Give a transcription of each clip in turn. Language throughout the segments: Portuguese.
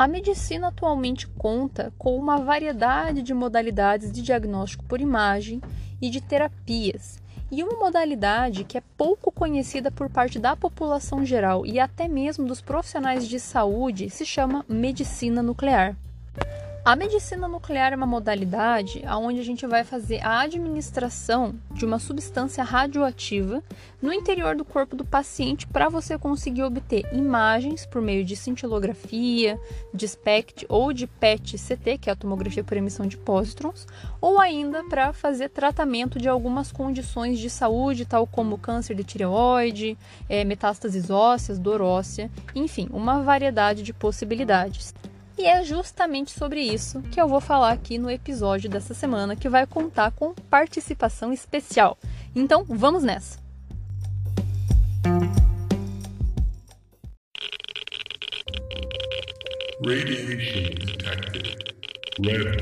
A medicina atualmente conta com uma variedade de modalidades de diagnóstico por imagem e de terapias, e uma modalidade que é pouco conhecida por parte da população geral e até mesmo dos profissionais de saúde se chama medicina nuclear. A medicina nuclear é uma modalidade onde a gente vai fazer a administração de uma substância radioativa no interior do corpo do paciente para você conseguir obter imagens por meio de cintilografia, de SPECT ou de PET-CT, que é a tomografia por emissão de pósitrons, ou ainda para fazer tratamento de algumas condições de saúde, tal como câncer de tireoide, é, metástases ósseas, dor óssea, enfim, uma variedade de possibilidades. E é justamente sobre isso que eu vou falar aqui no episódio dessa semana, que vai contar com participação especial. Então, vamos nessa! Radiation detected. Red.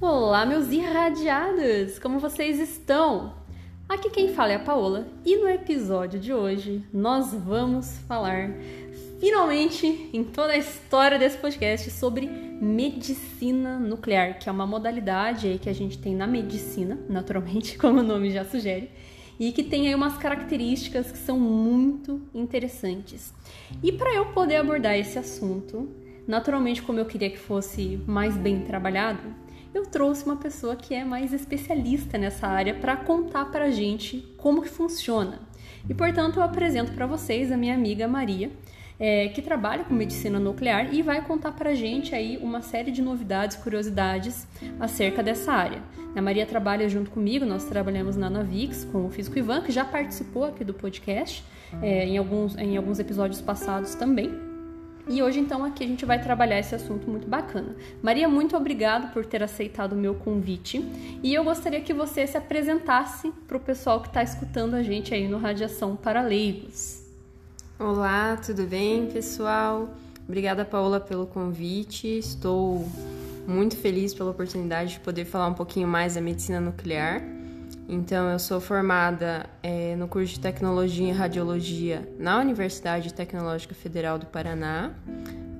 Olá, meus irradiados! Como vocês estão? Aqui quem fala é a Paola e no episódio de hoje nós vamos falar finalmente em toda a história desse podcast sobre medicina nuclear, que é uma modalidade aí que a gente tem na medicina, naturalmente, como o nome já sugere, e que tem aí umas características que são muito interessantes. E para eu poder abordar esse assunto, naturalmente como eu queria que fosse mais bem trabalhado, eu trouxe uma pessoa que é mais especialista nessa área para contar para a gente como que funciona. E portanto eu apresento para vocês a minha amiga Maria, é, que trabalha com medicina nuclear e vai contar para a gente aí uma série de novidades, curiosidades acerca dessa área. A Maria trabalha junto comigo, nós trabalhamos na Navix com o físico Ivan, que já participou aqui do podcast é, em, alguns, em alguns episódios passados também. E hoje, então, aqui a gente vai trabalhar esse assunto muito bacana. Maria, muito obrigado por ter aceitado o meu convite. E eu gostaria que você se apresentasse para o pessoal que está escutando a gente aí no Radiação para Leigos. Olá, tudo bem, pessoal? Obrigada, Paola, pelo convite. Estou muito feliz pela oportunidade de poder falar um pouquinho mais da medicina nuclear. Então, eu sou formada é, no curso de Tecnologia em Radiologia na Universidade Tecnológica Federal do Paraná.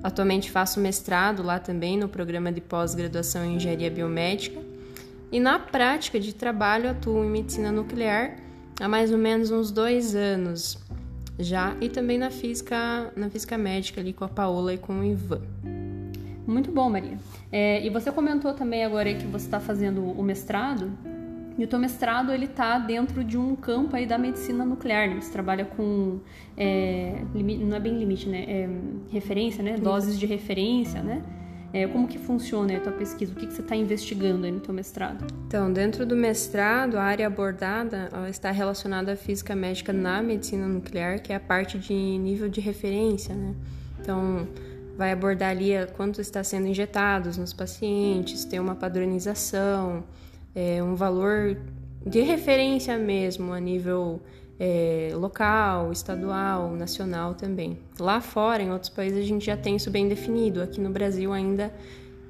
Atualmente faço mestrado lá também no programa de pós-graduação em Engenharia Biomédica. E na prática de trabalho atuo em medicina nuclear há mais ou menos uns dois anos já e também na física, na física médica ali com a Paola e com o Ivan. Muito bom, Maria. É, e você comentou também agora que você está fazendo o mestrado. E o teu mestrado ele está dentro de um campo aí da medicina nuclear, né? Você trabalha com é, limite, não é bem limite, né? É, referência, né? Doses de referência, né? É, como que funciona a tua pesquisa? O que, que você está investigando aí no teu mestrado? Então, dentro do mestrado, a área abordada está relacionada à física médica na medicina nuclear, que é a parte de nível de referência, né? Então, vai abordar ali quanto está sendo injetados nos pacientes, ter uma padronização, é, um valor de referência mesmo a nível é, local, estadual, nacional também. Lá fora, em outros países, a gente já tem isso bem definido. Aqui no Brasil ainda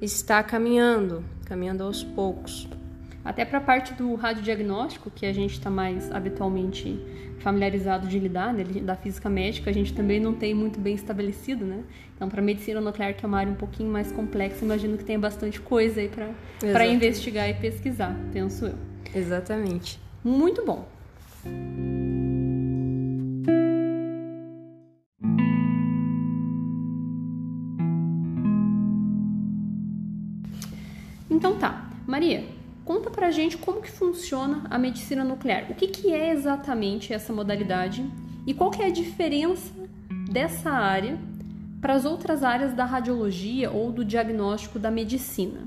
está caminhando, caminhando aos poucos. Até para a parte do radiodiagnóstico, que a gente está mais habitualmente familiarizado de lidar, né, da física médica, a gente também não tem muito bem estabelecido, né? Então, para medicina nuclear, que é uma área um pouquinho mais complexa, imagino que tem bastante coisa aí para investigar e pesquisar, penso eu. Exatamente. Muito bom. Então tá, Maria, conta pra gente como que funciona a medicina nuclear. O que, que é exatamente essa modalidade e qual que é a diferença dessa área para as outras áreas da radiologia ou do diagnóstico da medicina?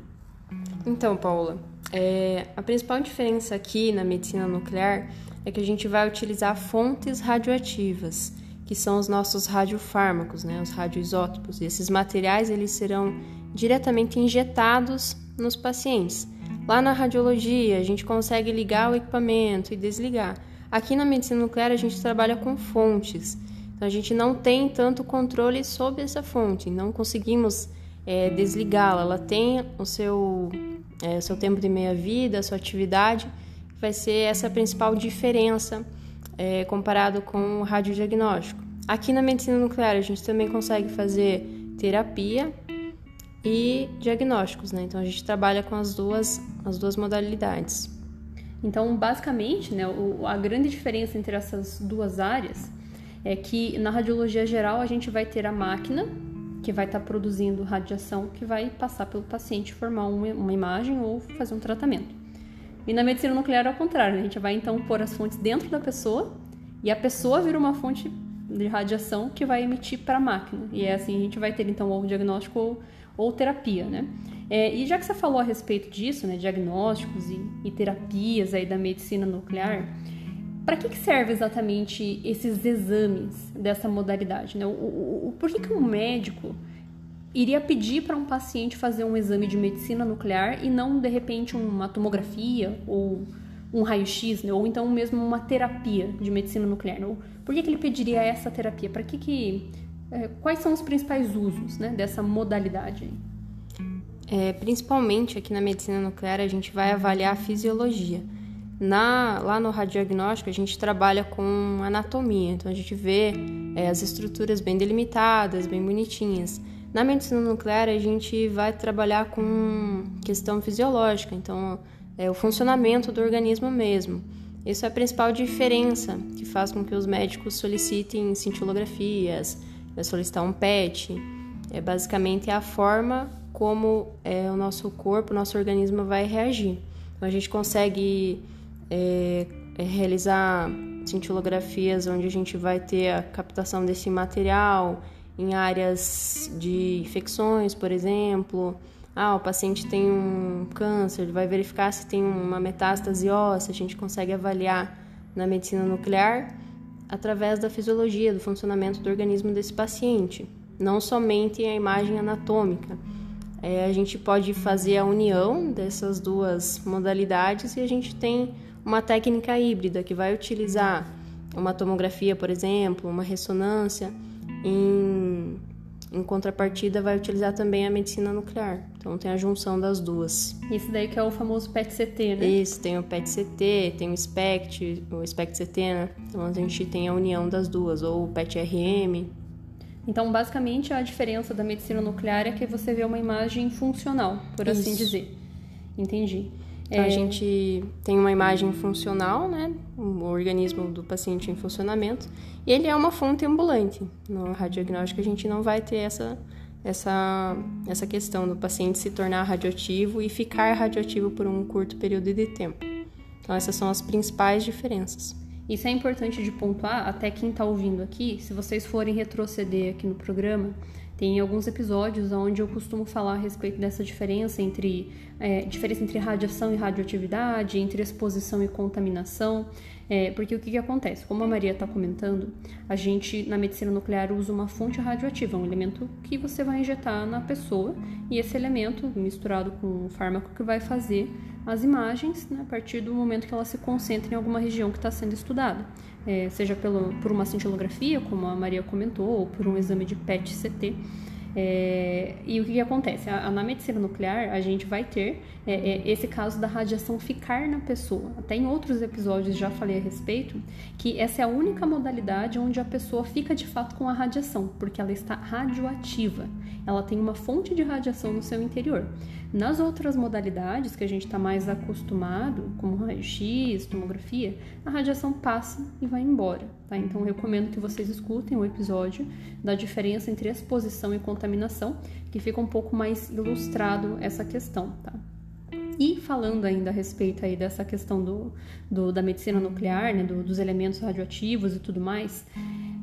Então, Paula, é, a principal diferença aqui na medicina nuclear é que a gente vai utilizar fontes radioativas, que são os nossos radiofármacos, né, os radioisótopos. E esses materiais eles serão diretamente injetados nos pacientes. Lá na radiologia, a gente consegue ligar o equipamento e desligar. Aqui na medicina nuclear, a gente trabalha com fontes. Então, a gente não tem tanto controle sobre essa fonte, não conseguimos é, desligá-la. Ela tem o seu, é, seu tempo de meia-vida, a sua atividade, vai ser essa principal diferença é, comparado com o radiodiagnóstico. Aqui na medicina nuclear a gente também consegue fazer terapia e diagnósticos, né? Então a gente trabalha com as duas, as duas modalidades. Então, basicamente, né, a grande diferença entre essas duas áreas é que na radiologia geral a gente vai ter a máquina que vai estar tá produzindo radiação que vai passar pelo paciente formar uma, imagem ou fazer um tratamento. E na medicina nuclear é ao contrário, né? a gente vai então pôr as fontes dentro da pessoa e a pessoa vira uma fonte de radiação que vai emitir para a máquina. E é assim a gente vai ter então ou diagnóstico ou, ou terapia, né? É, e já que você falou a respeito disso, né, diagnósticos e, e terapias aí da medicina nuclear, para que, que, serve exatamente esses exames dessa modalidade? Né? O, o, o, por que, que um médico iria pedir para um paciente fazer um exame de medicina nuclear e não, de repente, uma tomografia ou um raio-x, né? ou então mesmo uma terapia de medicina nuclear? Né? Por que, que ele pediria essa terapia? Para que, que é, quais são os principais usos né, dessa modalidade? É, principalmente aqui na medicina nuclear, a gente vai avaliar a fisiologia. Na, lá no radiodiagnóstico, a gente trabalha com anatomia, então a gente vê é, as estruturas bem delimitadas, bem bonitinhas. Na medicina nuclear, a gente vai trabalhar com questão fisiológica, então é o funcionamento do organismo mesmo. Isso é a principal diferença que faz com que os médicos solicitem cintilografias, solicitar um PET. É basicamente a forma como é, o nosso corpo, o nosso organismo vai reagir. Então, a gente consegue é, é, realizar cintilografias onde a gente vai ter a captação desse material em áreas de infecções, por exemplo. Ah, o paciente tem um câncer, vai verificar se tem uma metástase óssea, a gente consegue avaliar na medicina nuclear através da fisiologia, do funcionamento do organismo desse paciente, não somente a imagem anatômica. É, a gente pode fazer a união dessas duas modalidades e a gente tem uma técnica híbrida que vai utilizar uma tomografia, por exemplo, uma ressonância, em, em contrapartida vai utilizar também a medicina nuclear. Então tem a junção das duas. Isso daí que é o famoso PET-CT, né? Isso, tem o PET-CT, tem o SPECT, o SPECT-CT, né? Então a gente tem a união das duas, ou o PET-RM, então, basicamente, a diferença da medicina nuclear é que você vê uma imagem funcional, por assim Isso. assim dizer. Entendi. Então, é... a gente tem uma imagem funcional, né? O organismo do paciente em funcionamento. E ele é uma fonte ambulante. No radiodiagnóstico, a gente não vai ter essa, essa, essa questão do paciente se tornar radioativo e ficar radioativo por um curto período de tempo. Então, essas são as principais diferenças. Isso é importante de pontuar, até quem está ouvindo aqui, se vocês forem retroceder aqui no programa, tem alguns episódios onde eu costumo falar a respeito dessa diferença entre é, diferença entre radiação e radioatividade, entre exposição e contaminação. É, porque o que, que acontece? Como a Maria está comentando, a gente na medicina nuclear usa uma fonte radioativa, um elemento que você vai injetar na pessoa, e esse elemento, misturado com um fármaco que vai fazer as imagens né, a partir do momento que ela se concentra em alguma região que está sendo estudada, é, seja pelo, por uma cintilografia, como a Maria comentou, ou por um exame de PET-CT. É, e o que, que acontece? A, a, na medicina nuclear, a gente vai ter é, é, esse caso da radiação ficar na pessoa. Até em outros episódios já falei a respeito que essa é a única modalidade onde a pessoa fica de fato com a radiação, porque ela está radioativa. Ela tem uma fonte de radiação no seu interior. Nas outras modalidades que a gente está mais acostumado, como raio-x, tomografia, a radiação passa e vai embora. Tá? Então, recomendo que vocês escutem o episódio da diferença entre exposição e contaminação, que fica um pouco mais ilustrado essa questão. Tá? E falando ainda a respeito aí dessa questão do, do da medicina nuclear, né, do, dos elementos radioativos e tudo mais,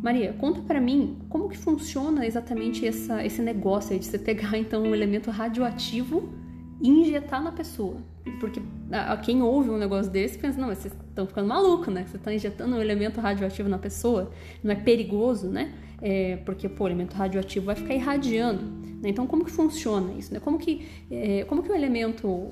Maria, conta para mim como que funciona exatamente essa, esse negócio de você pegar então um elemento radioativo e injetar na pessoa. Porque a, a quem ouve um negócio desse pensa, não, vocês estão ficando maluco, né? Você está injetando um elemento radioativo na pessoa, não é perigoso, né? É, porque pô, o elemento radioativo vai ficar irradiando. Né? Então, como que funciona isso? Né? Como, que, é, como que o elemento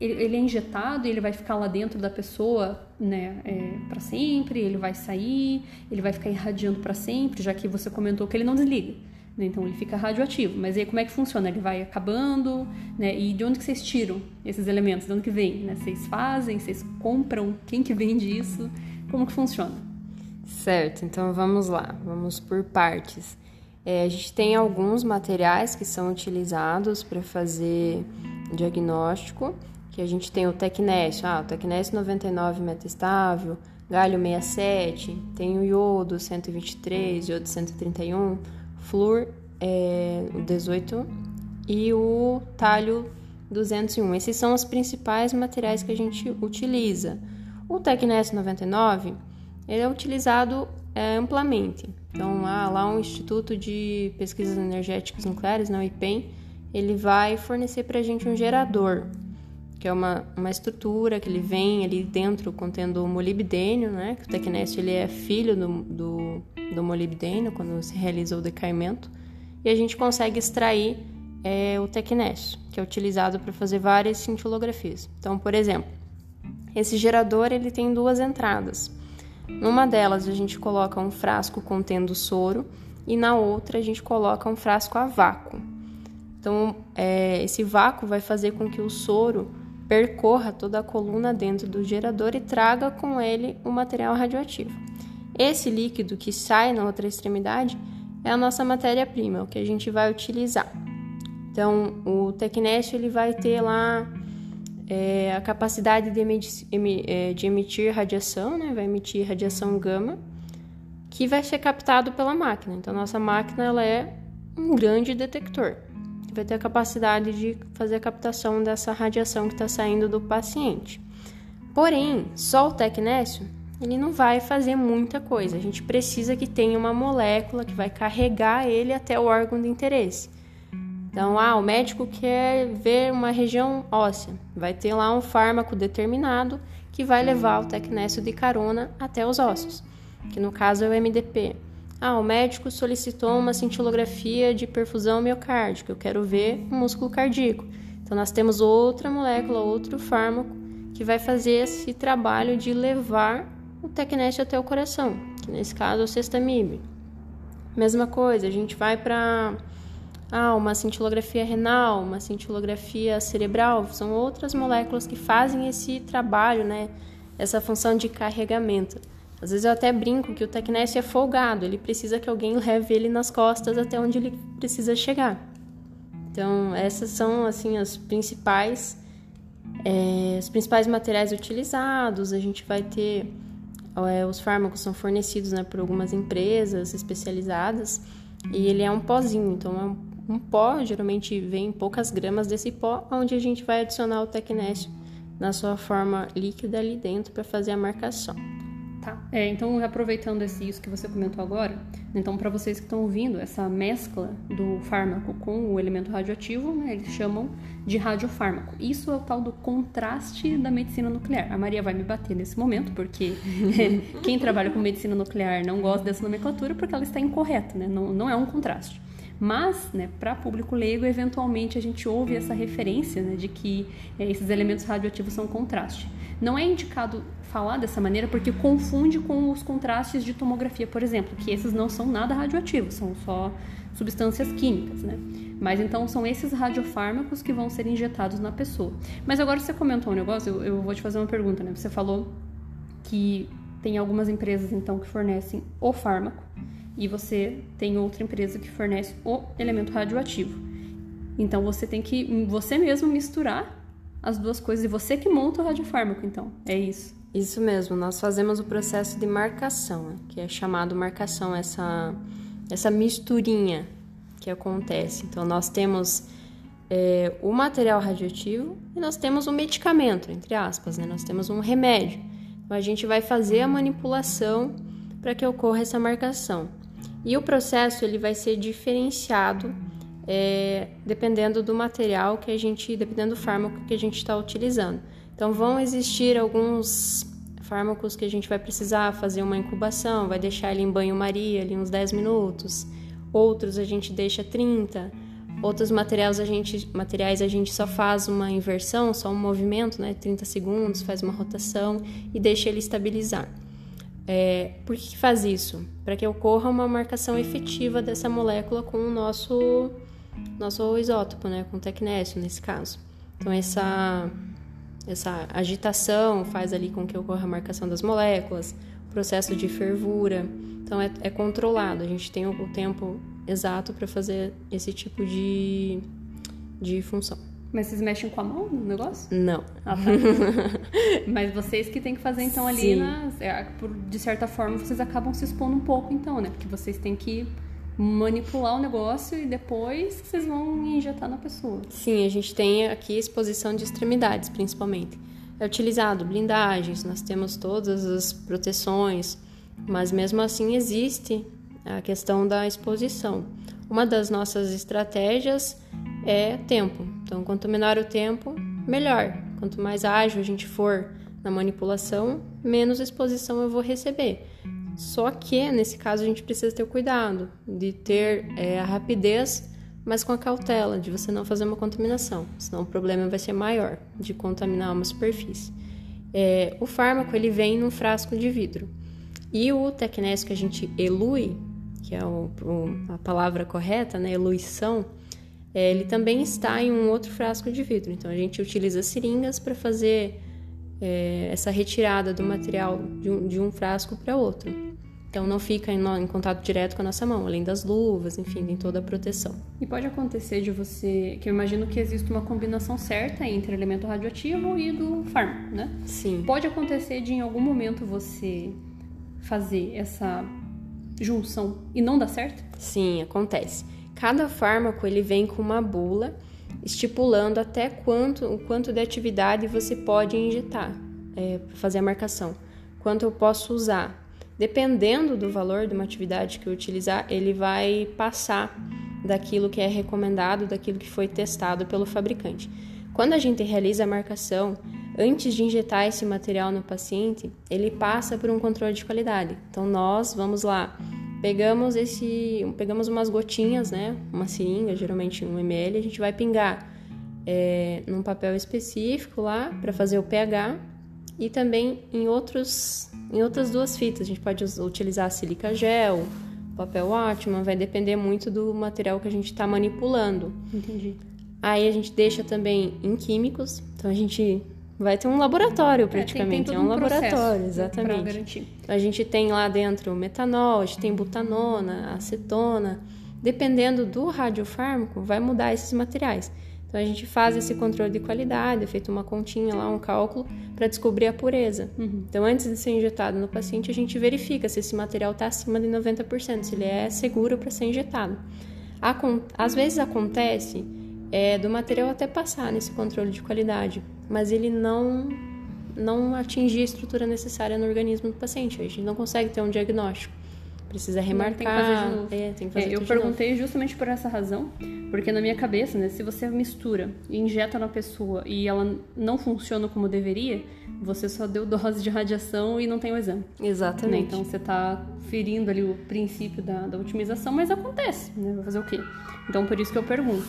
ele, ele, é injetado ele vai ficar lá dentro da pessoa né, é, para sempre, ele vai sair, ele vai ficar irradiando para sempre, já que você comentou que ele não desliga. né? então ele fica radioativo. Mas aí como é que funciona? Ele vai acabando, né? E de onde que vocês tiram esses elementos? De onde que vem? Né? Vocês fazem? Vocês compram? Quem que vende isso? Como que funciona? Certo, então vamos lá, vamos por partes. É, a gente tem alguns materiais que são utilizados para fazer diagnóstico, que a gente tem o Tecnésio, ah, o Tecnésio 99 metastável, galho 67, tem o iodo 123, iodo 131, flúor é, 18 e o talho 201. Esses são os principais materiais que a gente utiliza. O Tecnésio 99 ele é utilizado é, amplamente. Então, há lá um Instituto de Pesquisas Energéticas Nucleares, na IPEM, ele vai fornecer para a gente um gerador, que é uma, uma estrutura que ele vem ali dentro contendo molibdênio, né? Que o tecnésio ele é filho do, do, do molibdênio quando se realiza o decaimento. E a gente consegue extrair é, o tecnésio, que é utilizado para fazer várias cintilografias. Então, por exemplo, esse gerador ele tem duas entradas. Numa delas a gente coloca um frasco contendo soro e na outra a gente coloca um frasco a vácuo. Então, é, esse vácuo vai fazer com que o soro percorra toda a coluna dentro do gerador e traga com ele o material radioativo. Esse líquido que sai na outra extremidade é a nossa matéria-prima, o que a gente vai utilizar. Então, o Tecnésio ele vai ter lá é, a capacidade de emitir, é, de emitir radiação, né? vai emitir radiação gama, que vai ser captado pela máquina. Então, nossa máquina ela é um grande detector, vai ter a capacidade de fazer a captação dessa radiação que está saindo do paciente. Porém, só o tecnésio ele não vai fazer muita coisa. A gente precisa que tenha uma molécula que vai carregar ele até o órgão de interesse. Então, ah, o médico quer ver uma região óssea, vai ter lá um fármaco determinado que vai levar o tecnésio de carona até os ossos, que no caso é o MDP. Ah, o médico solicitou uma cintilografia de perfusão miocárdica, eu quero ver o músculo cardíaco. Então, nós temos outra molécula, outro fármaco que vai fazer esse trabalho de levar o tecnésio até o coração, que nesse caso é o sextamib. Mesma coisa, a gente vai para ah, uma cintilografia renal, uma cintilografia cerebral, são outras moléculas que fazem esse trabalho, né? Essa função de carregamento. Às vezes eu até brinco que o tecnésio é folgado, ele precisa que alguém leve ele nas costas até onde ele precisa chegar. Então, essas são assim as principais é, os principais materiais utilizados. A gente vai ter é, os fármacos são fornecidos né, por algumas empresas especializadas e ele é um pozinho, então é um um pó, geralmente vem poucas gramas desse pó, onde a gente vai adicionar o tecnésio na sua forma líquida ali dentro para fazer a marcação. Tá. É, então, aproveitando esse, isso que você comentou agora, então, para vocês que estão ouvindo, essa mescla do fármaco com o elemento radioativo, né, eles chamam de radiofármaco. Isso é o tal do contraste da medicina nuclear. A Maria vai me bater nesse momento, porque quem trabalha com medicina nuclear não gosta dessa nomenclatura porque ela está incorreta, né? não, não é um contraste. Mas, né, para público leigo, eventualmente a gente ouve essa referência né, de que é, esses elementos radioativos são contraste. Não é indicado falar dessa maneira porque confunde com os contrastes de tomografia, por exemplo, que esses não são nada radioativos, são só substâncias químicas, né? Mas então são esses radiofármacos que vão ser injetados na pessoa. Mas agora você comentou um negócio, eu, eu vou te fazer uma pergunta, né? Você falou que tem algumas empresas então que fornecem o fármaco e você tem outra empresa que fornece o elemento radioativo. Então você tem que você mesmo misturar as duas coisas e você que monta o radiofármaco, então. É isso. Isso mesmo, nós fazemos o processo de marcação, que é chamado marcação essa essa misturinha que acontece. Então nós temos é, o material radioativo e nós temos o medicamento, entre aspas, né? Nós temos um remédio. Então a gente vai fazer a manipulação para que ocorra essa marcação. E o processo ele vai ser diferenciado é, dependendo do material que a gente, dependendo do fármaco que a gente está utilizando. Então vão existir alguns fármacos que a gente vai precisar fazer uma incubação, vai deixar ele em banho-maria ali uns 10 minutos. Outros a gente deixa 30. Outros materiais a gente, materiais a gente só faz uma inversão, só um movimento, né, 30 segundos, faz uma rotação e deixa ele estabilizar. É, por que, faz isso? Para que ocorra uma marcação efetiva dessa molécula com o nosso, nosso isótopo, né? com o tecnésio nesse caso. Então, essa, essa agitação faz ali com que ocorra a marcação das moléculas, processo de fervura. Então, é, é controlado, a gente tem o tempo exato para fazer esse tipo de, de função. Mas vocês mexem com a mão no negócio? Não. Ah, tá. Mas vocês que tem que fazer então ali, nas, é, por- de certa forma, vocês acabam se expondo um pouco então, né? Porque vocês têm que manipular o negócio e depois vocês vão injetar na pessoa. Sim, a gente tem aqui exposição de extremidades, principalmente. É utilizado blindagens, nós temos todas as proteções, mas mesmo assim existe a questão da exposição. Uma das nossas estratégias é tempo. Então, quanto menor o tempo, melhor. Quanto mais ágil a gente for na manipulação, menos exposição eu vou receber. Só que nesse caso a gente precisa ter o cuidado de ter é, a rapidez, mas com a cautela de você não fazer uma contaminação, senão o problema vai ser maior de contaminar uma superfície. É, o fármaco ele vem num frasco de vidro e o tecnésio que a gente elui, que é o- o- a palavra correta, né, eluição, é, ele também está em um outro frasco de vidro. Então a gente utiliza seringas para fazer é, essa retirada do material de um, de um frasco para outro. Então não fica em, em contato direto com a nossa mão, além das luvas, enfim, tem toda a proteção. E pode acontecer de você, que eu imagino que existe uma combinação certa entre elemento radioativo e do fármaco, né? Sim. Pode acontecer de em algum momento você fazer essa junção e não dar certo? Sim, acontece. Cada fármaco ele vem com uma bula estipulando até quanto o quanto de atividade você pode injetar para fazer a marcação, quanto eu posso usar. Dependendo do valor de uma atividade que eu utilizar, ele vai passar daquilo que é recomendado, daquilo que foi testado pelo fabricante. Quando a gente realiza a marcação, antes de injetar esse material no paciente, ele passa por um controle de qualidade. Então nós vamos lá, pegamos esse, pegamos umas gotinhas, né, uma seringa, geralmente um ml, a gente vai pingar é, num papel específico lá para fazer o pH e também em outros, em outras duas fitas. A gente pode utilizar silica gel, papel Atman, vai depender muito do material que a gente está manipulando. Entendi. Aí a gente deixa também em químicos, então a gente vai ter um laboratório praticamente, é, tem, tem é, um laboratório, processo, né, exatamente. Pra garantir. A gente tem lá dentro metanol, a gente tem butanona, acetona. Dependendo do radiofármaco, vai mudar esses materiais. Então a gente faz esse controle de qualidade, é feito uma continha lá, um cálculo, para descobrir a pureza. Então antes de ser injetado no paciente, a gente verifica se esse material está acima de 90%, se ele é seguro para ser injetado. Às vezes acontece é, do material até passar nesse controle de qualidade, mas ele não não atingir a estrutura necessária no organismo do paciente. A gente não consegue ter um diagnóstico. Precisa remarcar. Tem que fazer de novo. É, que fazer É, eu de novo. perguntei justamente por essa razão, porque na minha cabeça, né, se você mistura e injeta na pessoa e ela não funciona como deveria, você só deu dose de radiação e não tem o exame. né? Exatamente. Então você tá ferindo ali o princípio da, da otimização, mas acontece, né? Vai fazer o quê? Então por isso que eu pergunto.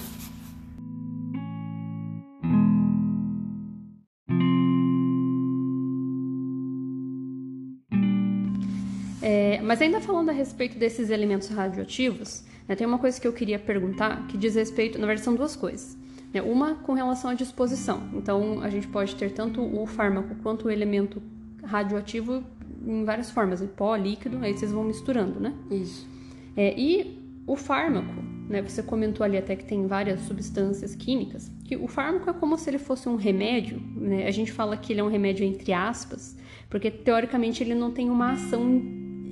Mas ainda falando a respeito desses elementos radioativos, né, tem uma coisa que eu queria perguntar que diz respeito, na verdade são duas coisas. né? Uma com relação à disposição. Então a gente pode ter tanto o fármaco quanto o elemento radioativo em várias formas, em pó, líquido, aí vocês vão misturando, né? Isso. É, e o fármaco, né? Você comentou ali até que tem várias substâncias químicas, que o fármaco é como se ele fosse um remédio, né? A gente fala que ele é um remédio entre aspas, porque teoricamente ele não tem uma ação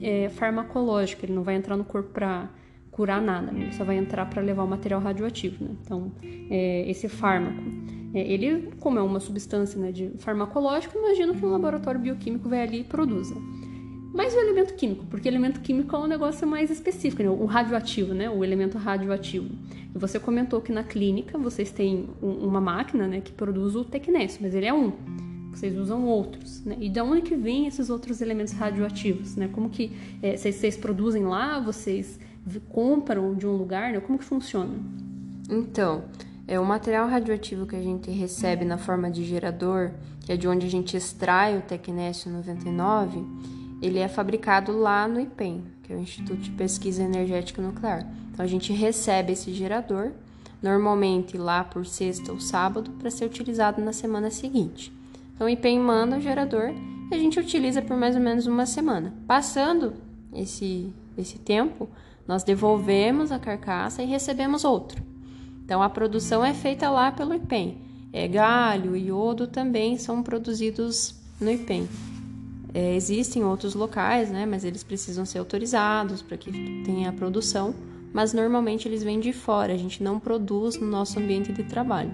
é, farmacológica, ele não vai entrar no corpo para curar nada, né? ele só vai entrar para levar o material radioativo, né? Então, é, esse fármaco, é, ele, como é uma substância né, de farmacológico, imagino que um laboratório bioquímico vai ali e produza. Mas o elemento químico, porque elemento químico é um negócio mais específico, né? o radioativo, né? O elemento radioativo. Você comentou que na clínica vocês têm um- uma máquina, né, que produz o tecnésio, mas ele é um. Vocês usam outros, né? E de onde que vêm esses outros elementos radioativos, né? Como que é, vocês, vocês produzem lá, vocês compram de um lugar, né? Como que funciona? Então, é o material radioativo que a gente recebe na forma de gerador, que é de onde a gente extrai o tecnésio 99, ele é fabricado lá no IPEM, que é o Instituto de Pesquisa Energética Nuclear. Então a gente recebe esse gerador, normalmente lá por sexta ou sábado, para ser utilizado na semana seguinte. Então o IPEM manda o gerador e a gente utiliza por mais ou menos uma semana. Passando esse, esse tempo, nós devolvemos a carcaça e recebemos outro. Então a produção é feita lá pelo IPEM. É, galho e iodo também são produzidos no IPEM. É, existem outros locais, né, mas eles precisam ser autorizados para que tenha a produção, mas normalmente eles vêm de fora, a gente não produz no nosso ambiente de trabalho.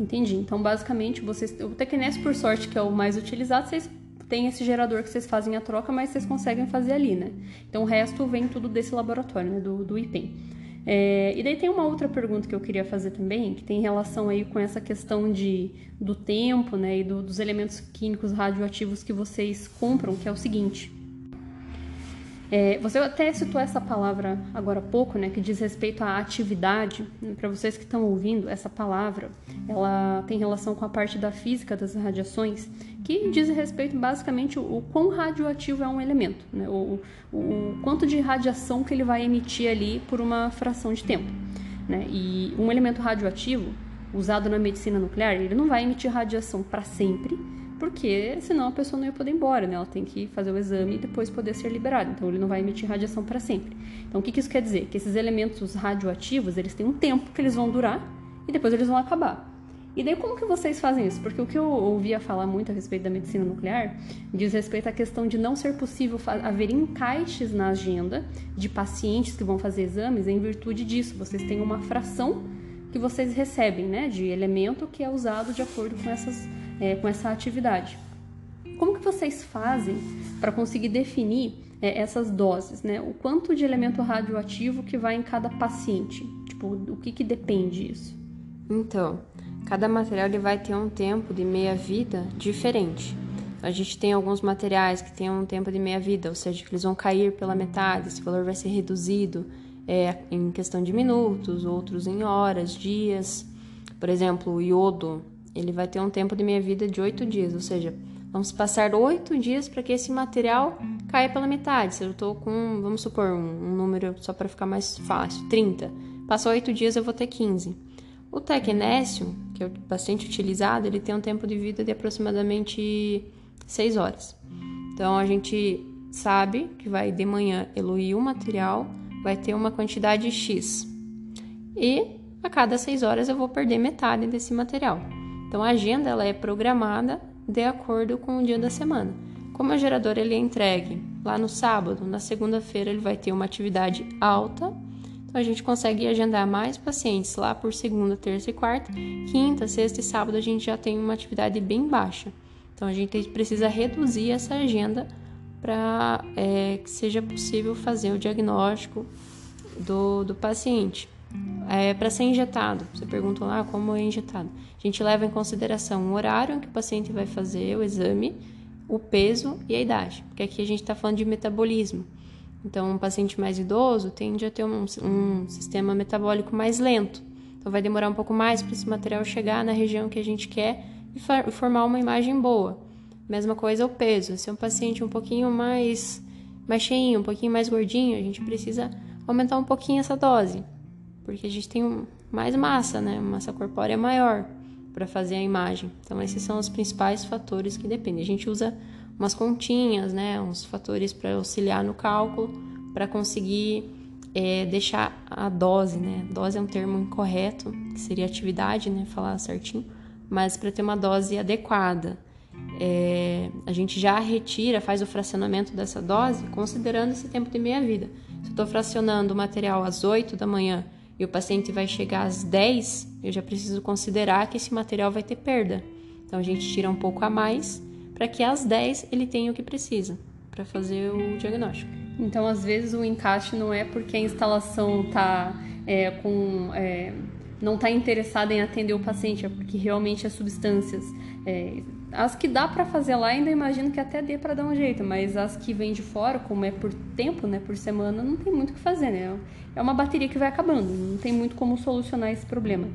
Entendi. Então, basicamente, vocês, o Tecnes, por sorte, que é o mais utilizado, vocês têm esse gerador que vocês fazem a troca, mas vocês conseguem fazer ali, né? Então, o resto vem tudo desse laboratório, né? Do, do IPEM. É, e daí tem uma outra pergunta que eu queria fazer também, que tem relação aí com essa questão de, do tempo, né? E do, dos elementos químicos radioativos que vocês compram, que é o seguinte. É, você até citou essa palavra agora há pouco, né, que diz respeito à atividade. Para vocês que estão ouvindo, essa palavra, ela tem relação com a parte da física das radiações, que diz respeito basicamente o, o quão radioativo é um elemento, né, o, o, o, quanto de radiação que ele vai emitir ali por uma fração de tempo. Né? E um elemento radioativo usado na medicina nuclear, ele não vai emitir radiação para sempre porque senão a pessoa não ia poder ir embora, né? Ela tem que fazer o exame e depois poder ser liberada. Então ele não vai emitir radiação para sempre. Então o que, que isso quer dizer? Que esses elementos radioativos, eles têm um tempo que eles vão durar e depois eles vão acabar. E daí como que vocês fazem isso? Porque o que eu ouvia falar muito a respeito da medicina nuclear diz respeito à questão de não ser possível haver encaixes na agenda de pacientes que vão fazer exames em virtude disso. Vocês têm uma fração que vocês recebem, né, de elemento que é usado de acordo com essas é, com essa atividade. Como que vocês fazem para conseguir definir é, essas doses, né? O quanto de elemento radioativo que vai em cada paciente? Tipo, o que, que depende disso? Então, cada material ele vai ter um tempo de meia-vida diferente. A gente tem alguns materiais que têm um tempo de meia-vida, ou seja, que eles vão cair pela metade, esse valor vai ser reduzido é, em questão de minutos, outros em horas, dias. Por exemplo, o iodo, ele vai ter um tempo de meia-vida de oito dias, ou seja, vamos passar oito dias para que esse material caia pela metade. Se eu estou com, vamos supor, um, um número só para ficar mais fácil, 30. Passou oito dias, eu vou ter 15. O tecnésio, que é bastante utilizado, ele tem um tempo de vida de aproximadamente 6 horas. Então a gente sabe que vai de manhã eluir o material, vai ter uma quantidade X. E a cada 6 horas eu vou perder metade desse material. Então a agenda ela é programada de acordo com o dia da semana. Como o gerador ele é entregue lá no sábado, na segunda-feira ele vai ter uma atividade alta, então a gente consegue agendar mais pacientes lá por segunda, terça e quarta. Quinta, sexta e sábado a gente já tem uma atividade bem baixa. Então a gente precisa reduzir essa agenda para é, que seja possível fazer o diagnóstico do, do paciente. É, para ser injetado, você perguntou lá como é injetado. A gente leva em consideração o horário em que o paciente vai fazer o exame, o peso e a idade, porque aqui a gente está falando de metabolismo. Então, um paciente mais idoso tende a ter um, um sistema metabólico mais lento. Então, vai demorar um pouco mais para esse material chegar na região que a gente quer e formar uma imagem boa. Mesma coisa o peso. Se é um paciente um pouquinho mais, mais cheinho, um pouquinho mais gordinho, a gente precisa aumentar um pouquinho essa dose porque a gente tem mais massa, né? Massa corpórea maior para fazer a imagem. Então esses são os principais fatores que dependem. A gente usa umas continhas, né? Uns fatores para auxiliar no cálculo, para conseguir é, deixar a dose, né? Dose é um termo incorreto, que seria atividade, né? Falar certinho, mas para ter uma dose adequada. É, a gente já retira, faz o fracionamento dessa dose considerando esse tempo de meia-vida. Se eu estou fracionando o material às 8 da manhã e o paciente vai chegar às 10, eu já preciso considerar que esse material vai ter perda. Então a gente tira um pouco a mais para que às 10 ele tenha o que precisa para fazer o diagnóstico. Então às vezes o encaixe não é porque a instalação está é, com é, não está interessada em atender o paciente, é porque realmente as substâncias é, as que dá para fazer lá, ainda imagino que até dê para dar um jeito, mas as que vêm de fora, como é por tempo, né, por semana, não tem muito o que fazer, né? É uma bateria que vai acabando, não tem muito como solucionar esse problema.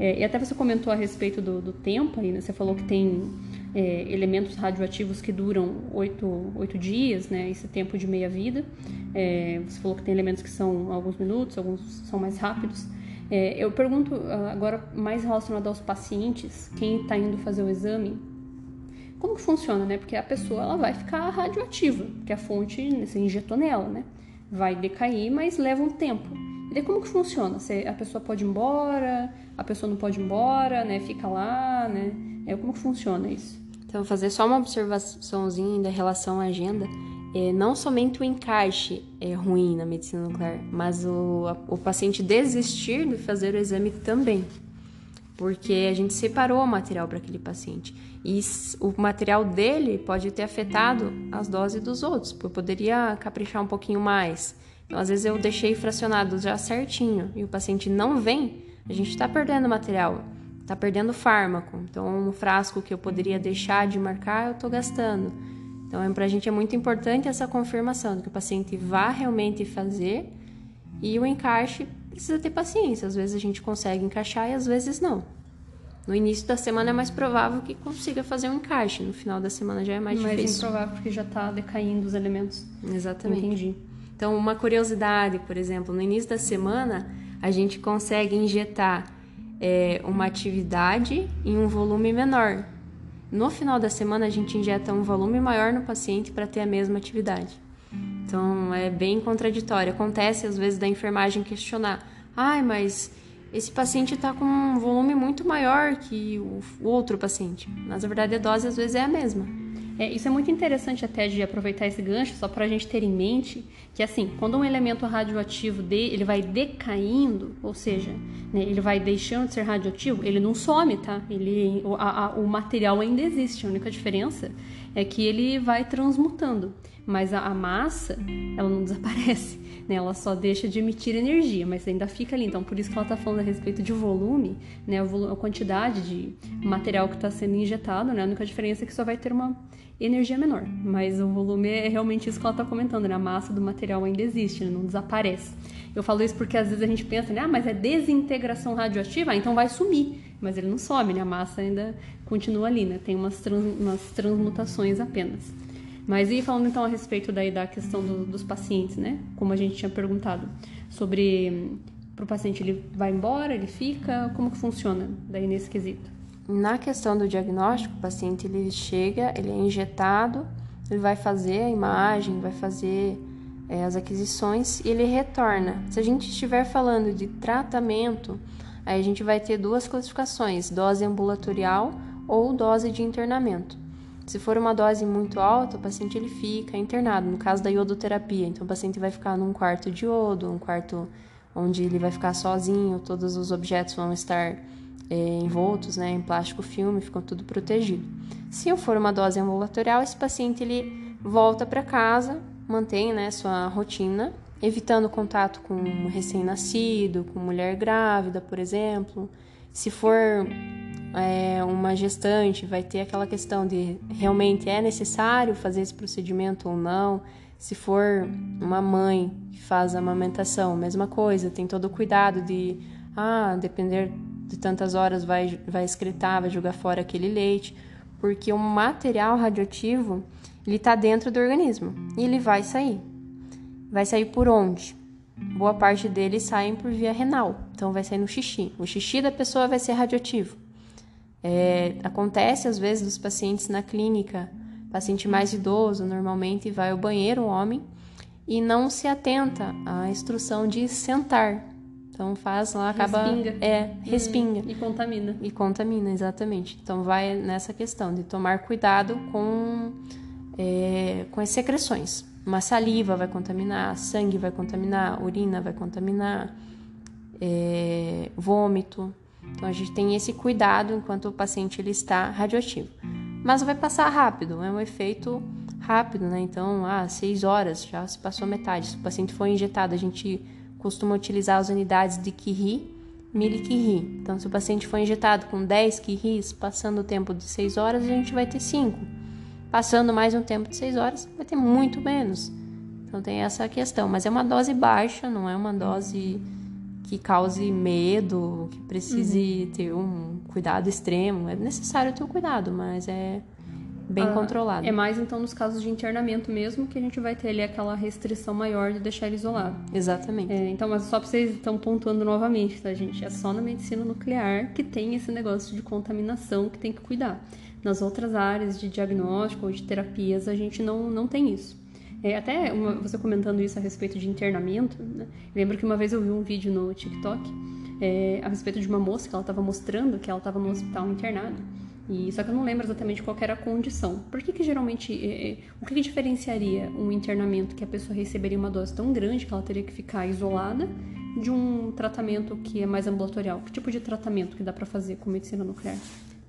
É, e até você comentou a respeito do, do tempo aí, né? Você falou que tem é, elementos radioativos que duram oito, oito dias, né? Esse tempo de meia-vida. É, você falou que tem elementos que são alguns minutos, alguns são mais rápidos. É, eu pergunto ah, agora mais relacionado aos pacientes, quem está indo fazer o exame, como que funciona, né? Porque a pessoa ela vai ficar radioativa, porque a fonte você injetou nela, né? Vai decair, mas leva um tempo. E daí como que funciona? Você, a pessoa pode ir embora, a pessoa não pode ir embora, né? Fica lá, né? É, como que funciona isso? Então, fazer só uma observaçãozinha da relação à agenda. É, não somente o encaixe é ruim na medicina nuclear, mas o, o paciente desistir de fazer o exame também. Porque a gente separou o material para aquele paciente. E o material dele pode ter afetado as doses dos outros. Eu poderia caprichar um pouquinho mais. Então, às vezes eu deixei fracionado já certinho e o paciente não vem, a gente está perdendo material, está perdendo fármaco. Então, um frasco que eu poderia deixar de marcar, eu estou gastando. Então, para a gente é muito importante essa confirmação de que o paciente vá realmente fazer e o encaixe precisa ter paciência. Às vezes a gente consegue encaixar e às vezes não. No início da semana é mais provável que consiga fazer um encaixe, no final da semana já é mais, mais difícil. Mais improvável porque já está decaindo os elementos. Exatamente. Entendi. Então, uma curiosidade, por exemplo, no início da semana a gente consegue injetar é, uma atividade em um volume menor. No final da semana a gente injeta um volume maior no paciente para ter a mesma atividade. Então é bem contraditório. Acontece às vezes da enfermagem questionar: ai, mas esse paciente está com um volume muito maior que o outro paciente. Mas na verdade a dose às vezes é a mesma. É, isso é muito interessante até de aproveitar esse gancho, só para a gente ter em mente que assim, quando um elemento radioativo de, ele vai decaindo, ou seja, né, ele vai deixando de ser radioativo, ele não some, tá? Ele, a, o material ainda existe. A única diferença é que ele vai transmutando, mas a, massa ela não desaparece, né? Ela só deixa de emitir energia, mas ainda fica ali. Então, por isso que ela está falando a respeito de volume, né? A, a quantidade de material que está sendo injetado, né? A única diferença é que só vai ter uma energia menor, mas o volume é realmente isso que ela está comentando, né? A massa do material ainda existe, né? não desaparece. Eu falo isso porque às vezes a gente pensa, né? Ah, mas é desintegração radioativa, ah, então vai sumir. Mas ele não some, né? A massa ainda continua ali, né? Tem umas, trans, umas transmutações apenas. Mas e falando então a respeito daí da questão do, dos pacientes, né? Como a gente tinha perguntado sobre para o paciente ele vai embora, ele fica, como que funciona daí nesse quesito? Na questão do diagnóstico, o paciente ele chega, ele é injetado, ele vai fazer a imagem, vai fazer é, as aquisições e ele retorna. Se a gente estiver falando de tratamento, aí a gente vai ter duas classificações: dose ambulatorial ou dose de internamento. Se for uma dose muito alta, o paciente ele fica internado, no caso da iodoterapia. Então, o paciente vai ficar num quarto de iodo, um quarto onde ele vai ficar sozinho, todos os objetos vão estar é, envoltos né, em plástico filme, ficam tudo protegido. Se for uma dose ambulatorial, esse paciente ele volta para casa, mantém né, sua rotina, evitando contato com um recém-nascido, com mulher grávida, por exemplo. Se for é, uma gestante, vai ter aquela questão de realmente é necessário fazer esse procedimento ou não. Se for uma mãe que faz a amamentação, mesma coisa, tem todo o cuidado de, ah, depender de tantas horas vai, vai excretar, vai jogar fora aquele leite, porque o material radioativo ele está dentro do organismo e ele vai sair. Vai sair por onde? Boa parte deles saem por via renal, então vai sair no xixi. O xixi da pessoa vai ser radioativo. É, acontece às vezes dos pacientes na clínica, paciente mais idoso normalmente vai ao banheiro, um homem, e não se atenta à instrução de sentar. Então faz lá, acaba. Respinga. É, respinga. Hum, e contamina. E contamina, exatamente. Então vai nessa questão de tomar cuidado com, é, com as secreções. Uma saliva vai contaminar, sangue vai contaminar, urina vai contaminar, é, vômito. Então a gente tem esse cuidado enquanto o paciente ele está radioativo. Mas vai passar rápido, é um efeito rápido, né? Então, ah, seis horas já se passou metade. Se o paciente for injetado, a gente costuma utilizar as unidades de Curie, milicurie. Então, se o paciente for injetado com 10 Curies, passando o tempo de 6 horas, a gente vai ter 5. Passando mais um tempo de 6 horas, vai ter muito menos. Então, tem essa questão. Mas é uma dose baixa, não é uma dose que cause medo, que precise uhum. ter um cuidado extremo. É necessário ter o um cuidado, mas é bem ah, controlado. É mais então nos casos de internamento mesmo que a gente vai ter ali aquela restrição maior de deixar ele isolado. Exatamente. É, então, mas só para vocês estão pontuando novamente, tá, gente? É só na medicina nuclear que tem esse negócio de contaminação que tem que cuidar. Nas outras áreas de diagnóstico ou de terapias, a gente não, não tem isso. É, até uma, você comentando isso a respeito de internamento, né? lembro que uma vez eu vi um vídeo no TikTok é, a respeito de uma moça que ela estava mostrando que ela estava no hospital internado. E, só que eu não lembro exatamente qual era a condição. Por que, que geralmente. É, é, o que, que diferenciaria um internamento que a pessoa receberia uma dose tão grande que ela teria que ficar isolada de um tratamento que é mais ambulatorial? Que tipo de tratamento que dá para fazer com medicina nuclear?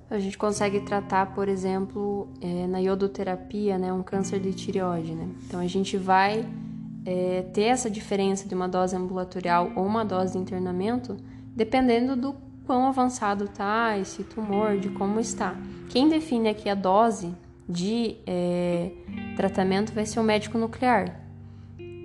A gente consegue tratar, por exemplo, é, na iodoterapia, né, um câncer de tireoide, né? Então a gente vai é, ter essa diferença de uma dose ambulatorial ou uma dose de internamento, dependendo do quão avançado está esse tumor, de como está. Quem define aqui a dose de é, tratamento vai ser o médico nuclear.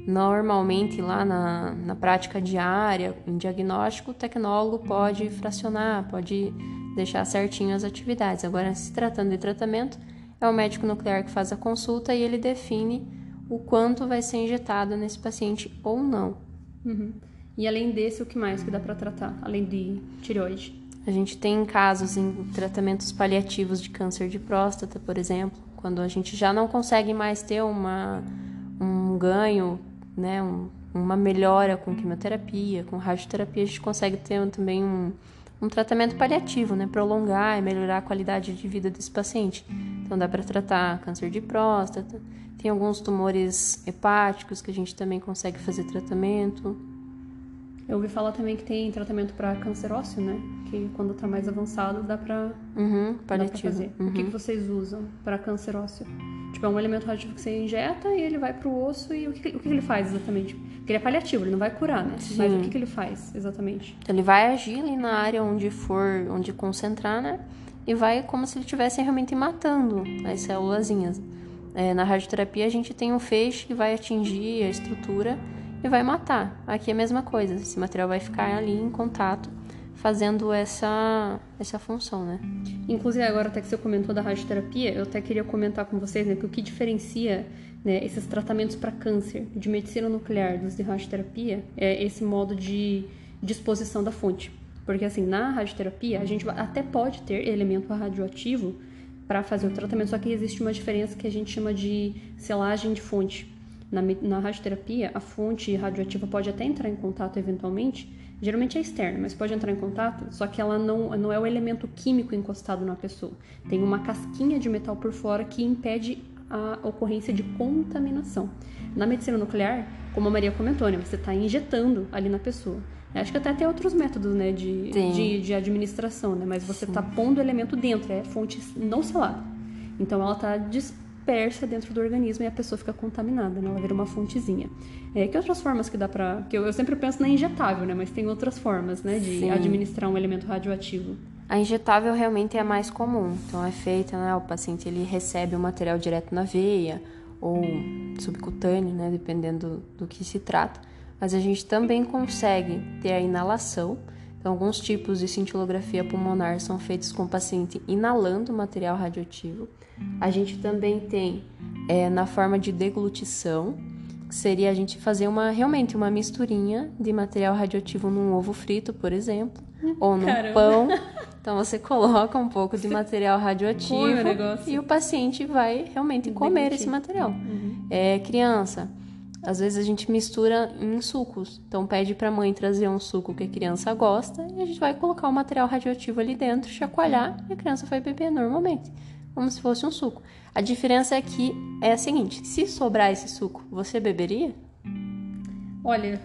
Normalmente, lá na, na prática diária, em diagnóstico, o tecnólogo pode fracionar, pode deixar certinho as atividades. Agora, se tratando de tratamento, é o médico nuclear que faz a consulta e ele define o quanto vai ser injetado nesse paciente ou não. Uhum. E além desse, o que mais que dá para tratar, além de tireoide? A gente tem casos em tratamentos paliativos de câncer de próstata, por exemplo, quando a gente já não consegue mais ter uma, um ganho, né, um, uma melhora com quimioterapia, com radioterapia, a gente consegue ter também um, um tratamento paliativo, né, prolongar e melhorar a qualidade de vida desse paciente. Então dá para tratar câncer de próstata, tem alguns tumores hepáticos que a gente também consegue fazer tratamento. Eu ouvi falar também que tem tratamento para câncer ósseo, né? Que quando está mais avançado dá para uhum, fazer. Uhum. O que, que vocês usam para câncer ósseo? Tipo, é um elemento radioativo que você injeta e ele vai para o osso e o que, o que ele faz exatamente? Porque ele é paliativo, ele não vai curar, né? Sim. Mas o que, que ele faz exatamente? Então, ele vai agir ali na área onde for, onde concentrar, né? E vai como se ele estivesse realmente matando as célulazinhas. É, na radioterapia a gente tem um feixe que vai atingir a estrutura e vai matar. Aqui é a mesma coisa, esse material vai ficar ali em contato, fazendo essa, essa função, né? Inclusive, agora até que você comentou da radioterapia, eu até queria comentar com vocês né, que o que diferencia né, esses tratamentos para câncer de medicina nuclear dos de radioterapia é esse modo de disposição da fonte. Porque, assim, na radioterapia, a gente até pode ter elemento radioativo para fazer o tratamento, só que existe uma diferença que a gente chama de selagem de fonte. Na, na radioterapia, a fonte radioativa pode até entrar em contato eventualmente, geralmente é externa, mas pode entrar em contato, só que ela não, não é o elemento químico encostado na pessoa. Tem uma casquinha de metal por fora que impede a ocorrência de contaminação. Na medicina nuclear, como a Maria comentou, né, você está injetando ali na pessoa. Acho que até tem outros métodos, né, de, de, de, administração, né? Mas você está pondo o elemento dentro, é fonte não selada. Então ela está dispersa dentro do organismo e a pessoa fica contaminada, né? Ela vira uma fontezinha. É, que outras formas que dá para que eu, eu, sempre penso na injetável, né? Mas tem outras formas, né, de Sim. administrar um elemento radioativo. A injetável realmente é a mais comum. Então é feita, né? O paciente ele recebe o material direto na veia ou subcutâneo, né? Dependendo do, do que se trata. Mas a gente também consegue ter a inalação. Então, alguns tipos de cintilografia pulmonar são feitos com o paciente inalando material radioativo. A gente também tem é, na forma de deglutição, que seria a gente fazer uma realmente uma misturinha de material radioativo num ovo frito, por exemplo, ou num Caramba. pão. Então você coloca um pouco de material radioativo o e o paciente vai realmente comer esse material. Uhum. É, criança, às vezes a gente mistura em sucos. Então pede para a mãe trazer um suco que a criança gosta e a gente vai colocar o material radioativo ali dentro, chacoalhar e a criança vai beber normalmente como se fosse um suco. A diferença é que é a seguinte: se sobrar esse suco, você beberia? Olha,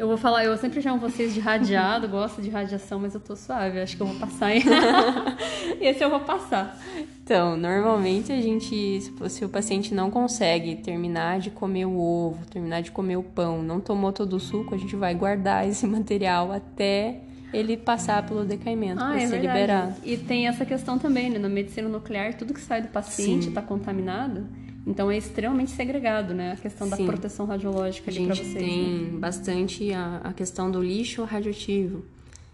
eu vou falar, eu sempre chamo vocês de radiado, gosto de radiação, mas eu tô suave, acho que eu vou passar. Esse eu vou passar. Então, normalmente a gente, se o paciente não consegue terminar de comer o ovo, terminar de comer o pão, não tomou todo o suco, a gente vai guardar esse material até ele passar pelo decaimento, ah, é ser verdade. liberado. E tem essa questão também, né? Na medicina nuclear, tudo que sai do paciente está contaminado. Então é extremamente segregado, né? A questão Sim. da proteção radiológica ali para gente vocês. tem né? bastante a, a questão do lixo radioativo.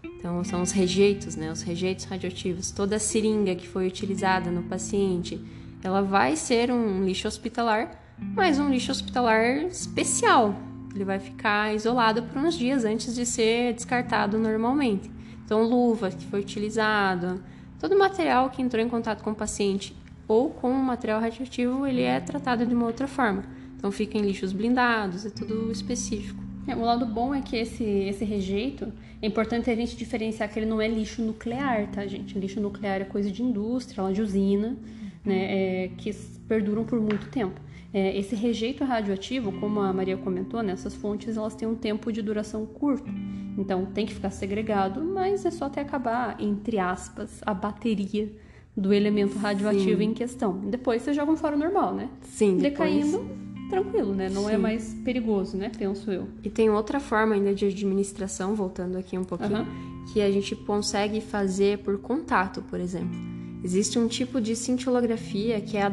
Então, são os rejeitos, né? Os rejeitos radioativos. Toda a seringa que foi utilizada no paciente, ela vai ser um lixo hospitalar, mas um lixo hospitalar especial. Ele vai ficar isolado por uns dias antes de ser descartado normalmente. Então, luva que foi utilizado, todo material que entrou em contato com o paciente ou com o material radioativo, ele é tratado de uma outra forma. Então, fica em lixos blindados, é tudo específico. É, o lado bom é que esse, esse rejeito, é importante a gente diferenciar que ele não é lixo nuclear, tá, gente? Lixo nuclear é coisa de indústria, de usina, né, é, que perduram por muito tempo. É, esse rejeito radioativo, como a Maria comentou, né, essas fontes elas têm um tempo de duração curto. Então tem que ficar segregado, mas é só até acabar, entre aspas, a bateria do elemento radioativo em questão. Depois você joga fora normal, né? Sim, depois... Decaindo, tranquilo, né? Não é Sim. mais perigoso, né? Penso eu. E tem outra forma ainda de administração, voltando aqui um pouquinho, Aham. que a gente consegue fazer por contato, por exemplo. Existe um tipo de cintilografia que é a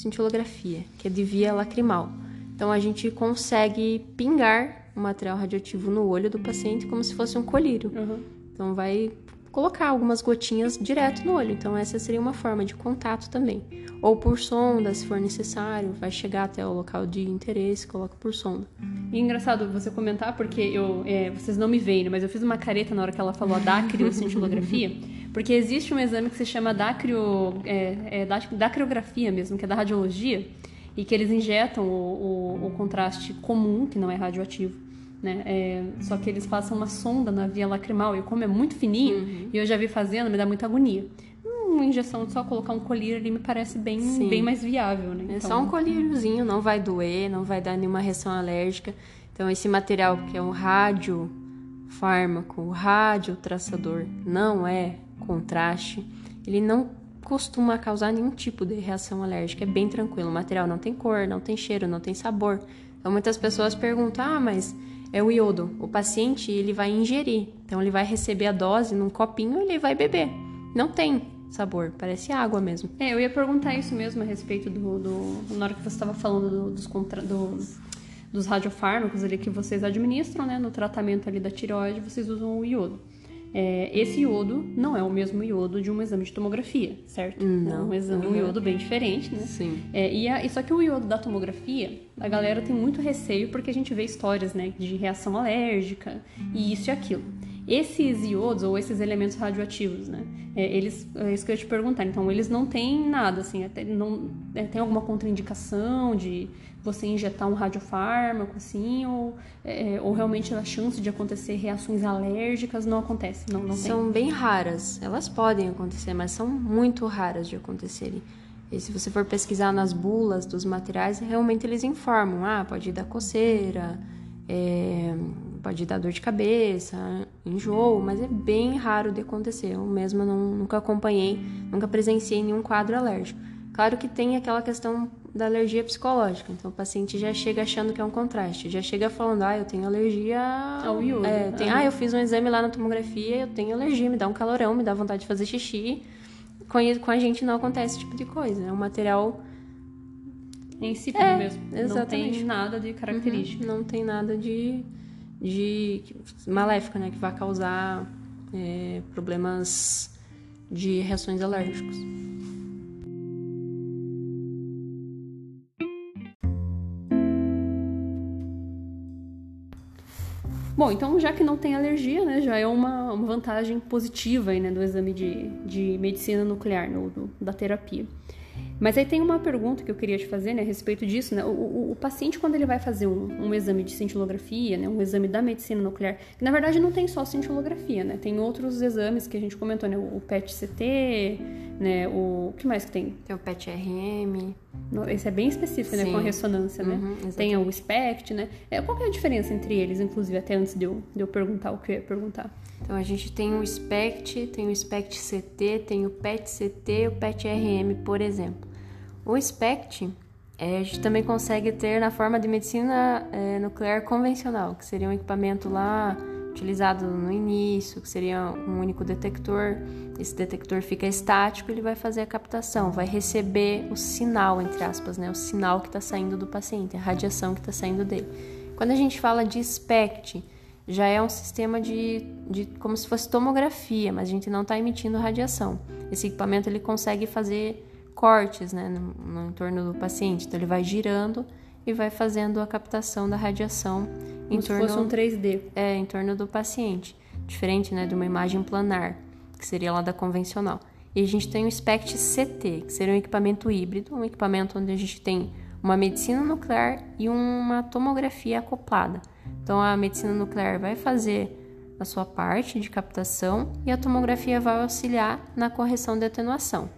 dacriocintilografia, que é de via lacrimal. Então a gente consegue pingar o material radioativo no olho do paciente como se fosse um colírio. Aham. Então vai colocar algumas gotinhas direto no olho. Então essa seria uma forma de contato também. Ou por sonda, se for necessário, vai chegar até o local de interesse, coloca por sonda. E é engraçado você comentar, porque eu, é, vocês não me veem, né, mas eu fiz uma careta na hora que ela falou a dacriocintilografia, porque existe um exame que se chama dacrio, é, é, dac- dacriografia mesmo, que é da radiologia, e que eles injetam o, o- o contraste comum, que não é radioativo, né? é, só que eles passam uma sonda na via lacrimal, e como é muito fininho, e eu já vi fazendo, me dá muita agonia. Uma injeção de só colocar um colírio ali me parece bem, Sim. bem mais viável, né? É Então, só um colíriozinho, não vai doer, não vai dar nenhuma reação alérgica. Então, esse material que é um radiofármaco, o radiotraçador, não é contraste, ele não costuma causar nenhum tipo de reação alérgica, é bem tranquilo. O material não tem cor, não tem cheiro, não tem sabor. Então, muitas pessoas perguntam, ah, mas é o iodo. O paciente, ele vai ingerir, então ele vai receber a dose num copinho e ele vai beber. Não tem sabor, parece água mesmo. É, eu ia perguntar isso mesmo a respeito do. do na hora que você estava falando do- dos, contra, do- dos radiofármacos ali que vocês administram, né? No tratamento ali da tireoide, vocês usam o iodo. É, esse iodo não é o mesmo iodo de um exame de tomografia, certo? Não. É um, exame, um iodo bem diferente, né? Sim. É, e, a, e só que o iodo da tomografia, a galera tem muito receio porque a gente vê histórias, né, de reação alérgica e isso e aquilo. Esses iodos ou esses elementos radioativos, né, é, eles, é isso que eu ia te perguntar. Então, eles não têm nada, assim, até não é, tem alguma contraindicação de você injetar um radiofármaco, assim, ou, é, ou realmente a chance de acontecer reações alérgicas não acontece, não, não tem. São bem raras. Elas podem acontecer, mas são muito raras de acontecerem. E se você for pesquisar nas bulas dos materiais, realmente eles informam. Ah, pode dar coceira, é, pode dar dor de cabeça, enjoo, mas é bem raro de acontecer. Eu mesma não, nunca acompanhei, nunca presenciei nenhum quadro alérgico. Claro que tem aquela questão da alergia psicológica. Então o paciente já chega achando que é um contraste, já chega falando, ah, eu tenho alergia Ao iodo. É, tem, Aham. ah, eu fiz um exame lá na tomografia, eu tenho alergia, me dá um calorão, me dá vontade de fazer xixi. Com, a- com a gente não acontece esse tipo de coisa. É um material. É insípido É, mesmo. Não exatamente. tem nada de característica. Não tem nada de, de maléfico, né? Que vai causar é, problemas de reações alérgicas. Bom, então já que não tem alergia, né, já é uma, uma vantagem positiva aí, né, do exame de, de medicina nuclear, no, do- da terapia. Mas aí tem uma pergunta que eu queria te fazer né, a respeito disso. Né? O, o- o paciente, quando ele vai fazer um, um exame de cintilografia, né, um exame da medicina nuclear, que na verdade não tem só cintilografia, né? Tem outros exames que a gente comentou, né? O PET-CT, né? O, o que mais que tem? Tem o PET-RM. Esse é bem específico, né? Com a ressonância, né? Uhum, tem o SPECT, né? É, qual que é a diferença entre eles, inclusive, até antes de eu, de eu perguntar o que eu ia perguntar? Então a gente tem o SPECT, tem o SPECT-CT, tem o PET-CT e o PET-RM, por exemplo. O SPECT é, a gente também consegue ter na forma de medicina é, nuclear convencional, que seria um equipamento lá utilizado no início, que seria um único detector. Esse detector fica estático, ele vai fazer a captação, vai receber o sinal, entre aspas, né? O sinal que está saindo do paciente, a radiação que está saindo dele. Quando a gente fala de SPECT, já é um sistema de, de como se fosse tomografia, mas a gente não está emitindo radiação. Esse equipamento ele consegue fazer cortes né, no, no entorno do paciente, então ele vai girando e vai fazendo a captação da radiação Como em torno, se fosse um 3D. É, em torno do paciente. Diferente né, de uma imagem planar, que seria lá da convencional. E a gente tem o SPECT CT, que seria um equipamento híbrido, um equipamento onde a gente tem uma medicina nuclear e uma tomografia acoplada. Então a medicina nuclear vai fazer a sua parte de captação e a tomografia vai auxiliar na correção de atenuação.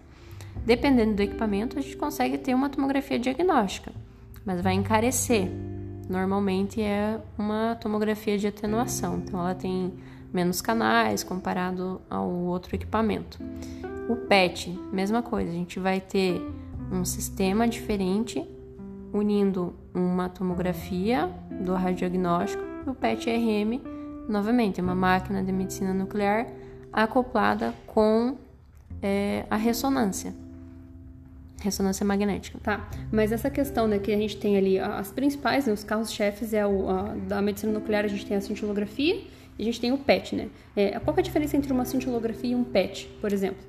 Dependendo do equipamento, a gente consegue ter uma tomografia diagnóstica mas vai encarecer. Normalmente é uma tomografia de atenuação, então ela tem menos canais comparado ao outro equipamento. O PET, mesma coisa, a gente vai ter um sistema diferente unindo uma tomografia do radiodiagnóstico e o PET-RM, novamente, uma máquina de medicina nuclear acoplada com é, a ressonância ressonância magnética. Tá, mas essa questão né, que a gente tem ali, as principais, né, os carros-chefes é o, a, da medicina nuclear, a gente tem a cintilografia e a gente tem o PET, né? É, qual é a diferença entre uma cintilografia e um PET, por exemplo?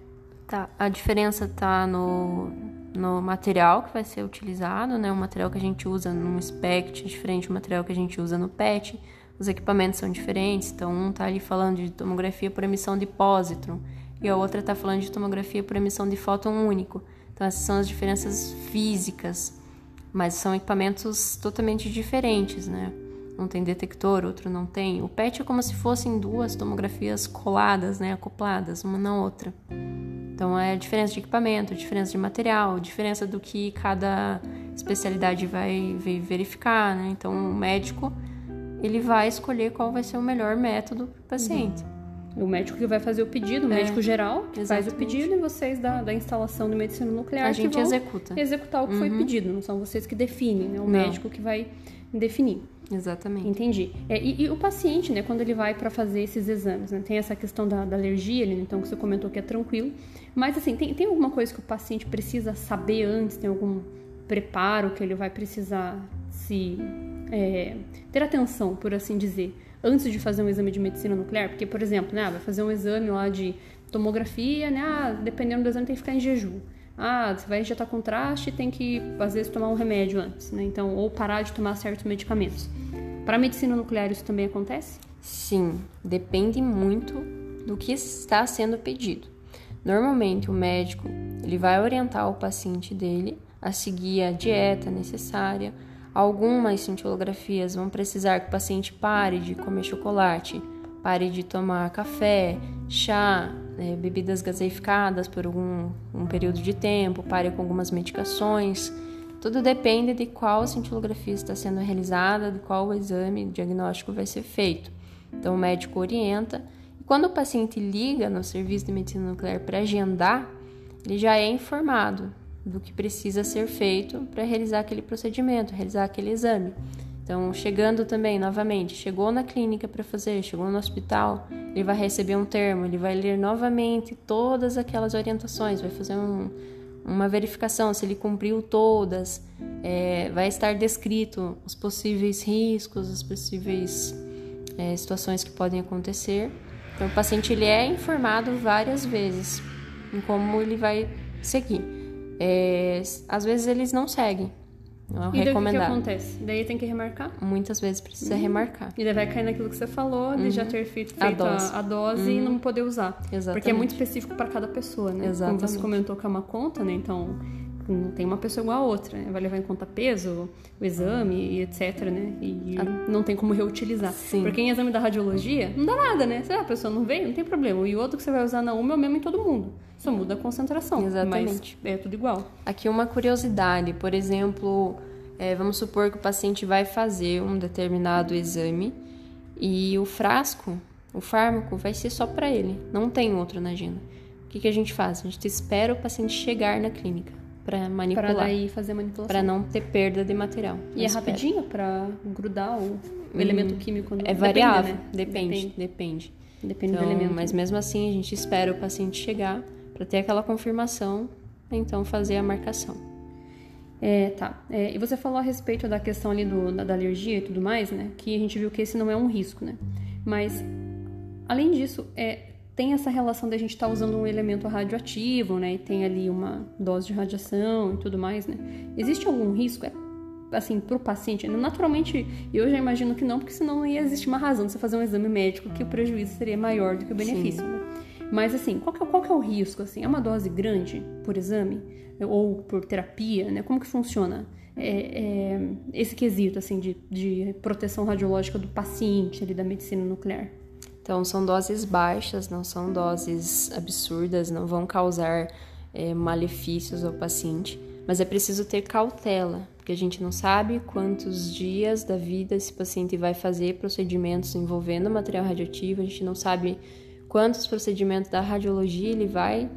Tá, a diferença tá no, no material que vai ser utilizado, né? O material que a gente usa no SPECT é diferente do material que a gente usa no PET. Os equipamentos são diferentes, então um tá ali falando de tomografia por emissão de pósitron e a outra tá falando de tomografia por emissão de fóton único. Então, essas são as diferenças físicas, mas são equipamentos totalmente diferentes, né? Um tem detector, outro não tem. O PET é como se fossem duas tomografias coladas, né? Acopladas, uma na outra. Então, é diferença de equipamento, diferença de material, diferença do que cada especialidade vai verificar, né? Então, o médico, ele vai escolher qual vai ser o melhor método para o paciente. Uhum. O médico que vai fazer o pedido, o é, médico geral, que faz o pedido e vocês da, da instalação de medicina nuclear a gente que vão executa. executar o que uhum. foi pedido. Não são vocês que definem, né? O não. médico que vai definir. Exatamente. Entendi. É, e, e, o paciente, né, quando ele vai para fazer esses exames, né, tem essa questão da, da alergia, né, então que você comentou que é tranquilo. Mas assim, tem, tem alguma coisa que o paciente precisa saber antes? Tem algum preparo que ele vai precisar se é, ter atenção, por assim dizer? Antes de fazer um exame de medicina nuclear? Porque, por exemplo, né, vai fazer um exame lá de tomografia, né? Ah, dependendo do exame tem que ficar em jejum. Ah, você vai injetar contraste, tem que às vezes tomar um remédio antes, né? Então, ou parar de tomar certos medicamentos. Para medicina nuclear isso também acontece? Sim, depende muito do que está sendo pedido. Normalmente o médico ele vai orientar o paciente dele a seguir a dieta necessária, Algumas cintilografias vão precisar que o paciente pare de comer chocolate, pare de tomar café, chá, é, bebidas gaseificadas por algum um período de tempo, pare com algumas medicações. Tudo depende de qual cintilografia está sendo realizada, de qual exame diagnóstico vai ser feito. Então, o médico orienta. E quando o paciente liga no serviço de medicina nuclear para agendar, ele já é informado do que precisa ser feito para realizar aquele procedimento, realizar aquele exame. Então, chegando também, novamente, chegou na clínica para fazer, chegou no hospital, ele vai receber um termo, ele vai ler novamente todas aquelas orientações, vai fazer um, uma verificação se ele cumpriu todas, é, vai estar descrito os possíveis riscos, as possíveis é, situações que podem acontecer. Então, o paciente ele é informado várias vezes em como ele vai seguir é, às vezes eles não seguem. Não é e daí o que, acontece? Daí tem que remarcar? Muitas vezes precisa uhum. remarcar. E daí vai cair naquilo que você falou, de uhum. já ter feito, feito a dose, a, a dose uhum. e não poder usar. Exatamente. Porque é muito específico para cada pessoa, né? Exatamente. Como você comentou que é uma conta, né? Então, não tem uma pessoa igual a outra, né? vai levar em conta peso, o exame e etc, né? E ah. não tem como reutilizar. Sim. Porque em exame da radiologia, não dá nada, né? Se a pessoa não veio, não tem problema. E o outro que você vai usar na uma é o mesmo em todo mundo. Só muda a concentração. Exatamente. Mas é tudo igual. Aqui uma curiosidade, por exemplo, é, vamos supor que o paciente vai fazer um determinado exame e o frasco, o fármaco, vai ser só para ele, não tem outro na agenda. O que, que a gente faz? A gente espera o paciente chegar na clínica para manipular. Para daí fazer manipulação. Para não ter perda de material. E é rapidinho para grudar o o elemento químico É variável, depende, né? depende. Depende, depende então, do elemento. Mas mesmo assim, a gente espera o paciente chegar para ter aquela confirmação, então fazer a marcação. É, tá. É, e você falou a respeito da questão ali do, da, da, alergia e tudo mais, né? Que a gente viu que esse não é um risco, né? Mas, além disso, é, tem essa relação da gente estar tá usando um elemento radioativo, né? E tem ali uma dose de radiação e tudo mais, né? Existe algum risco? É, assim, pro paciente? Naturalmente, eu já imagino que não, porque senão não ia existir uma razão de você fazer um exame médico que o prejuízo seria maior do que o benefício, né? Mas, assim, qual é, qual é o risco? Assim, é uma dose grande por exame? Ou por terapia, né? Como que funciona? É, é, esse quesito assim de, de proteção radiológica do paciente ali da medicina nuclear. Então, são doses baixas, não são doses absurdas, não vão causar é, malefícios ao paciente, mas é preciso ter cautela, porque a gente não sabe quantos dias da vida esse paciente vai fazer procedimentos envolvendo material radioativo, a gente não sabe quantos procedimentos da radiologia ele vai,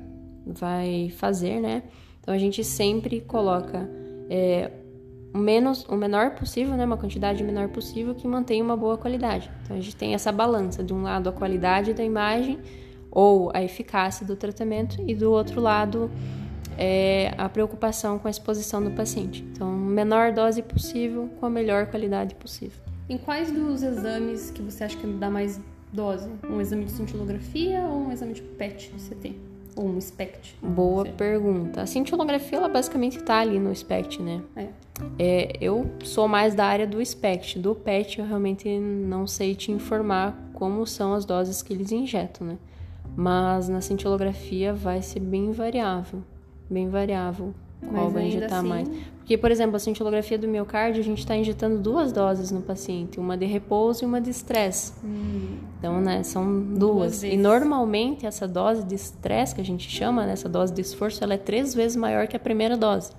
vai fazer, né? Então, a gente sempre coloca é, o menos, o menor possível, né, uma quantidade menor possível que mantenha uma boa qualidade. Então a gente tem essa balança de um lado a qualidade da imagem ou a eficácia do tratamento e do outro lado é a preocupação com a exposição do paciente. Então, menor dose possível com a melhor qualidade possível. Em quais dos exames que você acha que dá mais dose? Um exame de cintilografia ou um exame de PET CT? Ou um SPECT? Boa pergunta. A cintilografia, ela basicamente está ali no SPECT, né? É. É, eu sou mais da área do SPECT. Do PET, eu realmente não sei te informar como são as doses que eles injetam, né? Mas na cintilografia vai ser bem variável. Bem variável qual Mas vai injetar assim... mais. Porque, por exemplo, a cintilografia do miocárdio, a gente está injetando duas doses no paciente, uma de repouso e uma de estresse. Hum. Então, né, são duas. duas e normalmente essa dose de estresse que a gente chama, né, essa dose de esforço, ela é três vezes maior que a primeira dose.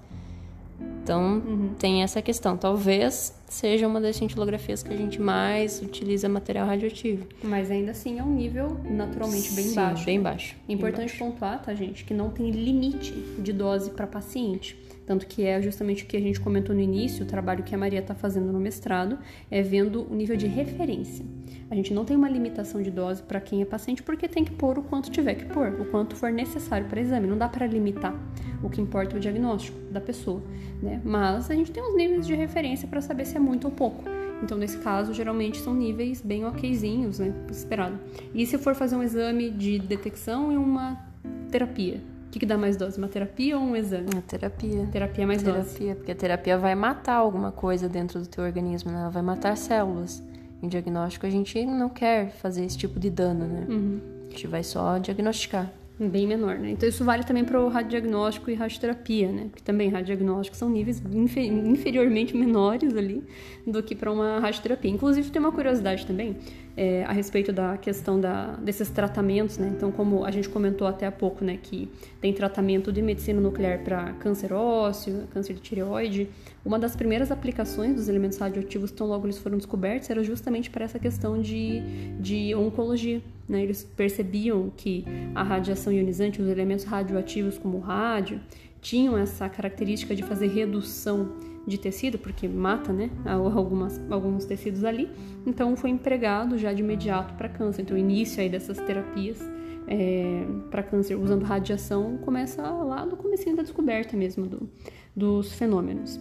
Então, uhum. tem essa questão. Talvez seja uma das cintilografias que a gente mais utiliza material radioativo. Mas ainda assim é um nível naturalmente bem Sim, baixo. bem baixo. Importante bem baixo. pontuar, tá, gente, que não tem limite de dose para paciente. Tanto que é justamente o que a gente comentou no início, o trabalho que a Maria está fazendo no mestrado, é vendo o nível de referência. A gente não tem uma limitação de dose para quem é paciente, porque tem que pôr o quanto tiver que pôr, o quanto for necessário para exame. Não dá para limitar. O que importa é o diagnóstico da pessoa, né? Mas a gente tem uns níveis de referência para saber se é muito ou pouco. Então, nesse caso, geralmente são níveis bem okzinhos, né? Esperado. E se for fazer um exame de detecção e uma terapia? O que, que, dá mais dose? Uma terapia ou um exame? A terapia. Terapia é mais terapia, dose. Terapia, porque a terapia vai matar alguma coisa dentro do teu organismo, né? Ela vai matar células. Em diagnóstico, a gente não quer fazer esse tipo de dano, né? Uhum. A gente vai só diagnosticar bem menor, né? Então isso vale também para o radiodiagnóstico e radioterapia, né? Que também radiodiagnóstico são níveis inferiormente menores ali do que para uma radioterapia. Inclusive tem uma curiosidade também é, a respeito da questão da, desses tratamentos, né? Então como a gente comentou até há pouco, né? Que tem tratamento de medicina nuclear para câncer ósseo, câncer de tireoide. Uma das primeiras aplicações dos elementos radioativos, tão logo eles foram descobertos, era justamente para essa questão de, de oncologia, né? Eles percebiam que a radiação ionizante, os elementos radioativos como o rádio, tinham essa característica de fazer redução de tecido, porque mata né, algumas, alguns tecidos ali. Então foi empregado já de imediato para câncer. Então o início aí dessas terapias é, para câncer usando radiação começa lá no começo da descoberta mesmo do, dos fenômenos.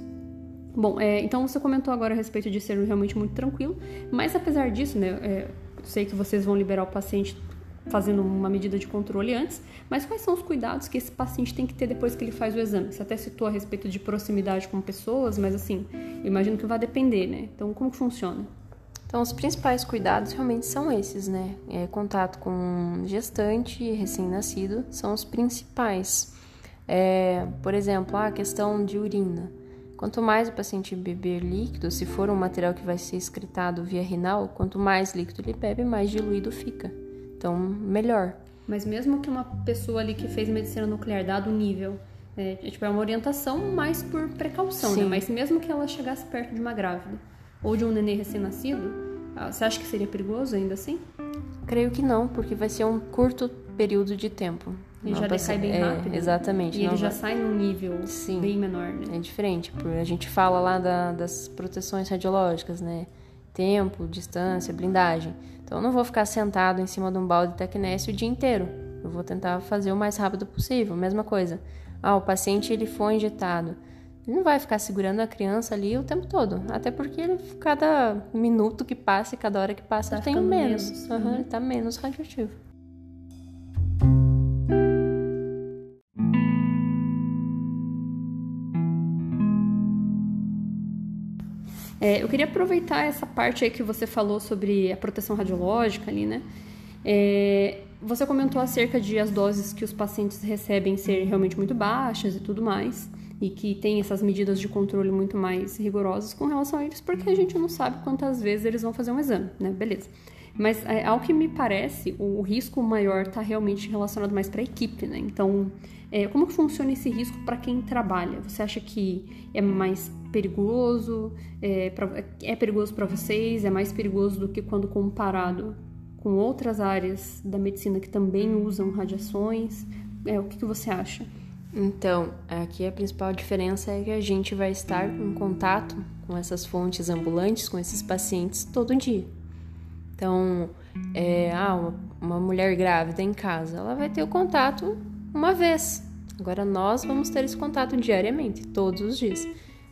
Bom, é, então você comentou agora a respeito de ser realmente muito tranquilo, mas apesar disso, né, é, sei que vocês vão liberar o paciente fazendo uma medida de controle antes, mas quais são os cuidados que esse paciente tem que ter depois que ele faz o exame? Você até citou a respeito de proximidade com pessoas, mas assim, imagino que vai depender, né? Então, como que funciona? Então, os principais cuidados realmente são esses, né? É, contato com gestante e recém-nascido são os principais. É, por exemplo, a questão de urina. Quanto mais o paciente beber líquido, se for um material que vai ser excretado via renal, quanto mais líquido ele bebe, mais diluído fica. Então, melhor. Mas mesmo que uma pessoa ali que fez medicina nuclear, dado o nível, é, é, tipo, é uma orientação mais por precaução, né? Sim. né? Mas mesmo que ela chegasse perto de uma grávida ou de um nenê recém-nascido, ah, você acha que seria perigoso ainda assim? Creio que não, porque vai ser um curto período de tempo. Ele já decai bem é, rápido. Exatamente. E ele já sai num nível Sim, bem menor, né? É diferente. A gente fala lá da, das proteções radiológicas, né? tempo, distância, blindagem. Então eu não vou ficar sentado em cima de um balde de tecnésio o dia inteiro. Eu vou tentar fazer o mais rápido possível. Mesma coisa. Ah, o paciente ele foi injetado. Ele não vai ficar segurando a criança ali o tempo todo. Até porque ele, cada minuto que passa e cada hora que passa, tá ele tem menos. menos. Uhum, Ele tá menos radioativo. É, eu queria aproveitar essa parte aí que você falou sobre a proteção radiológica ali, né? É, você comentou acerca de as doses que os pacientes recebem ser realmente muito baixas e tudo mais, e que tem essas medidas de controle muito mais rigorosas com relação a eles, porque a gente não sabe quantas vezes eles vão fazer um exame, né? Beleza. Mas é, ao que me parece, o, risco maior está realmente relacionado mais para a equipe, né? Então, é, como que funciona esse risco para quem trabalha? Você acha que é mais perigoso? É, é perigoso para vocês? É mais perigoso do que quando comparado com outras áreas da medicina que também usam radiações? É, o que, que você acha? Então, aqui a principal diferença é que a gente vai estar em contato com essas fontes ambulantes, com esses pacientes todo dia. Então, é, ah, uma mulher grávida em casa, ela vai ter o contato uma vez. Agora nós vamos ter esse contato diariamente, todos os dias.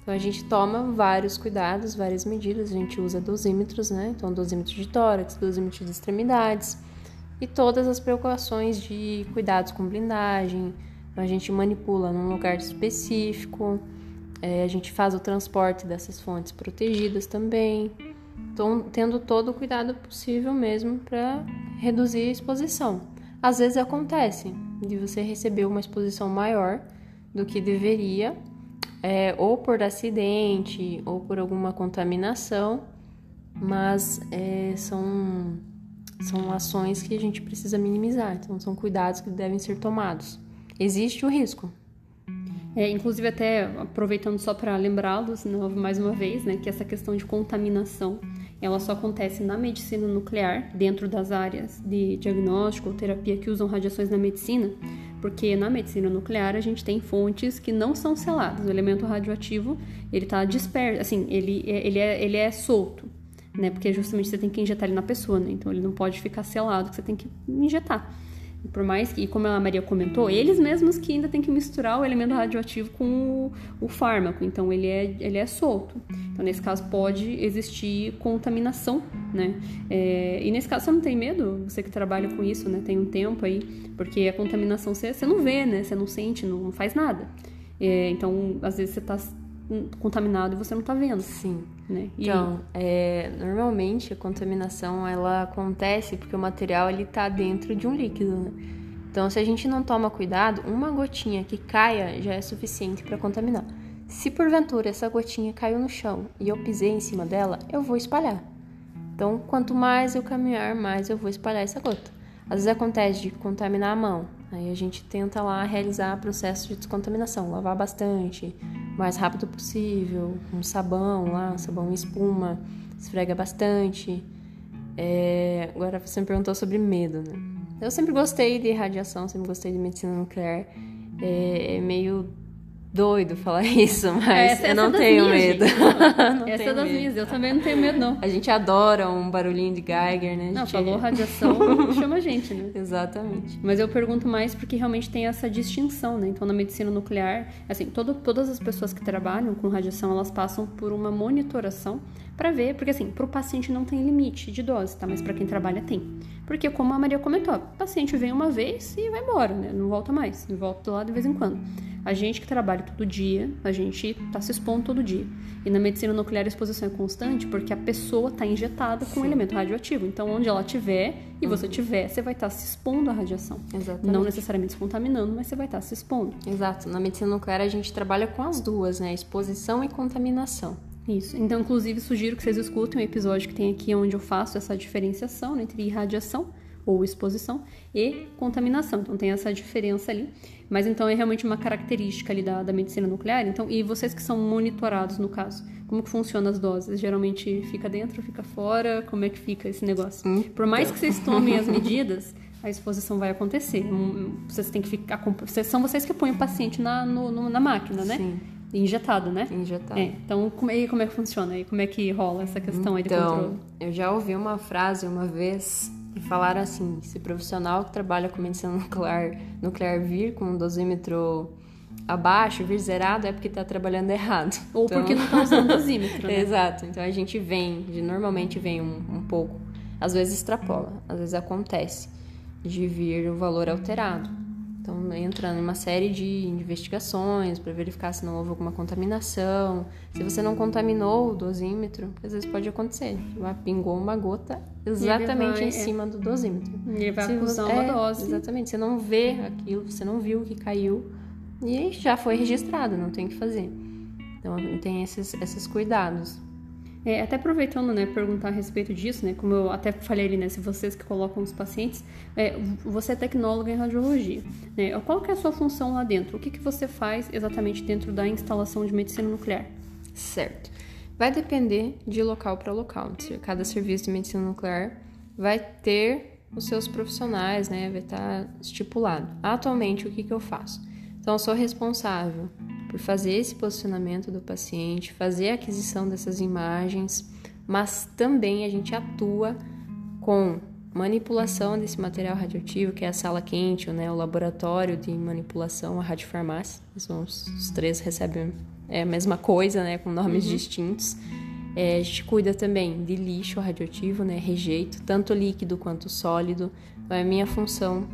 Então a gente toma vários cuidados, várias medidas, a gente usa dosímetros, né? Então dosímetro de tórax, dosímetro de extremidades e todas as preocupações de cuidados com blindagem. Então, a gente manipula num lugar específico, é, a gente faz o transporte dessas fontes protegidas também. Então, tendo todo o cuidado possível mesmo para reduzir a exposição. Às vezes acontece de você receber uma exposição maior do que deveria, é, ou por acidente, ou por alguma contaminação, mas é, são, são ações que a gente precisa minimizar, então são cuidados que devem ser tomados. Existe o risco, é, inclusive, até aproveitando só para lembrá-los mais uma vez, né, que essa questão de contaminação ela só acontece na medicina nuclear, dentro das áreas de diagnóstico ou terapia que usam radiações na medicina, porque na medicina nuclear a gente tem fontes que não são seladas. O elemento radioativo ele está disperso, assim, ele, é, ele, é, ele é solto, né? Porque justamente você tem que injetar ele na pessoa, né? Então ele não pode ficar selado, você tem que injetar. Por mais que, como a Maria comentou, eles mesmos que ainda têm que misturar o elemento radioativo com o, o fármaco, então ele é, ele é solto. Então, nesse caso, pode existir contaminação, né? É, e nesse caso, você não tem medo? Você que trabalha com isso, né? Tem um tempo aí, porque a contaminação você, você não vê, né? Você não sente, não, não faz nada. É, então, às vezes você está contaminado e você não está vendo. Sim. Né? E então, é, normalmente a contaminação ela acontece porque o material ele está dentro de um líquido. Né? Então, se a gente não toma cuidado, uma gotinha que caia já é suficiente para contaminar. Se porventura essa gotinha caiu no chão e eu pisei em cima dela, eu vou espalhar. Então, quanto mais eu caminhar, mais eu vou espalhar essa gota. Às vezes acontece de contaminar a mão, aí a gente tenta lá realizar processo de descontaminação, lavar bastante, o mais rápido possível, um sabão lá, sabão em espuma, esfrega bastante. É... Agora você me perguntou sobre medo, né? Eu sempre gostei de radiação, sempre gostei de medicina nuclear. É, é meio doido falar isso, mas essa, eu não tenho medo. não essa tenho é das medo. minhas, eu também não tenho medo, não. A gente adora um barulhinho de Geiger, né? Não, gente... falou radiação, chama a gente, né? Exatamente. Mas eu pergunto mais porque realmente tem essa distinção, né? Então, na medicina nuclear, assim, todo, todas as pessoas que trabalham com radiação, elas passam por uma monitoração para ver, porque assim, para o paciente não tem limite de dose, tá? Mas para quem trabalha tem. Porque como a Maria comentou, o paciente vem uma vez e vai embora, né? Não volta mais, volta lá de vez em quando. A gente que trabalha todo dia, a gente está se expondo todo dia. E na medicina nuclear a exposição é constante porque a pessoa está injetada com um elemento radioativo. Então, onde ela tiver e você uhum. tiver, você vai estar tá se expondo à radiação. Exatamente. Não necessariamente se contaminando, mas você vai estar tá se expondo. Exato. Na medicina nuclear a gente trabalha com as duas, né? Exposição e contaminação. Isso. Então, inclusive, sugiro que vocês escutem o episódio que tem aqui onde eu faço essa diferenciação né, entre irradiação ou exposição e contaminação. Então tem essa diferença ali. Mas então é realmente uma característica ali da, da medicina nuclear. Então, e vocês que são monitorados no caso, como que funciona as doses? Geralmente fica dentro, fica fora? Como é que fica esse negócio? Hum, Por mais que vocês tomem as medidas, a exposição vai acontecer. Vocês têm que ficar. São vocês que põem o paciente na, no, na máquina, né? Sim. Injetado, né? Injetado. É, então, como é, como é que funciona? E como é que rola essa questão aí de Então, controle? eu já ouvi uma frase uma vez que falaram assim: se profissional que trabalha com medicina nuclear, nuclear vir com um dosímetro abaixo, vir zerado, é porque tá trabalhando errado. Ou Então- porque não tá usando dosímetro, né? Exato. Então a gente vem, de- normalmente vem um, um pouco, às vezes extrapola, às vezes acontece de vir o valor alterado. Então entra em uma série de investigações para verificar se não houve alguma contaminação, se você não contaminou o dosímetro, às vezes pode acontecer, lá pingou uma gota exatamente vai, em é. cima do dosímetro. Ele vai Se acusar você- uma é, dose. Exatamente, você não vê aquilo, você não viu que caiu e já foi registrado, não tem o que fazer. Então tem esses, esses cuidados. É, até aproveitando, né, perguntar a respeito disso, né, como eu até falei ali, né, se vocês que colocam os pacientes, é, você é tecnóloga em radiologia, né, qual que é a sua função lá dentro? O que, que você faz exatamente dentro da instalação de medicina nuclear? Certo. Vai depender de local para local. Cada serviço de medicina nuclear vai ter os seus profissionais, né? Vai estar estipulado. Atualmente, o que, que eu faço? Então, eu sou responsável por fazer esse posicionamento do paciente, fazer a aquisição dessas imagens, mas também a gente atua com manipulação desse material radioativo, que é a sala quente, né, o laboratório de manipulação, a radiofarmácia. São os, os três recebem é, a mesma coisa, né, com nomes distintos. É, a gente cuida também de lixo radioativo, né, rejeito, tanto líquido quanto sólido. Então, é minha função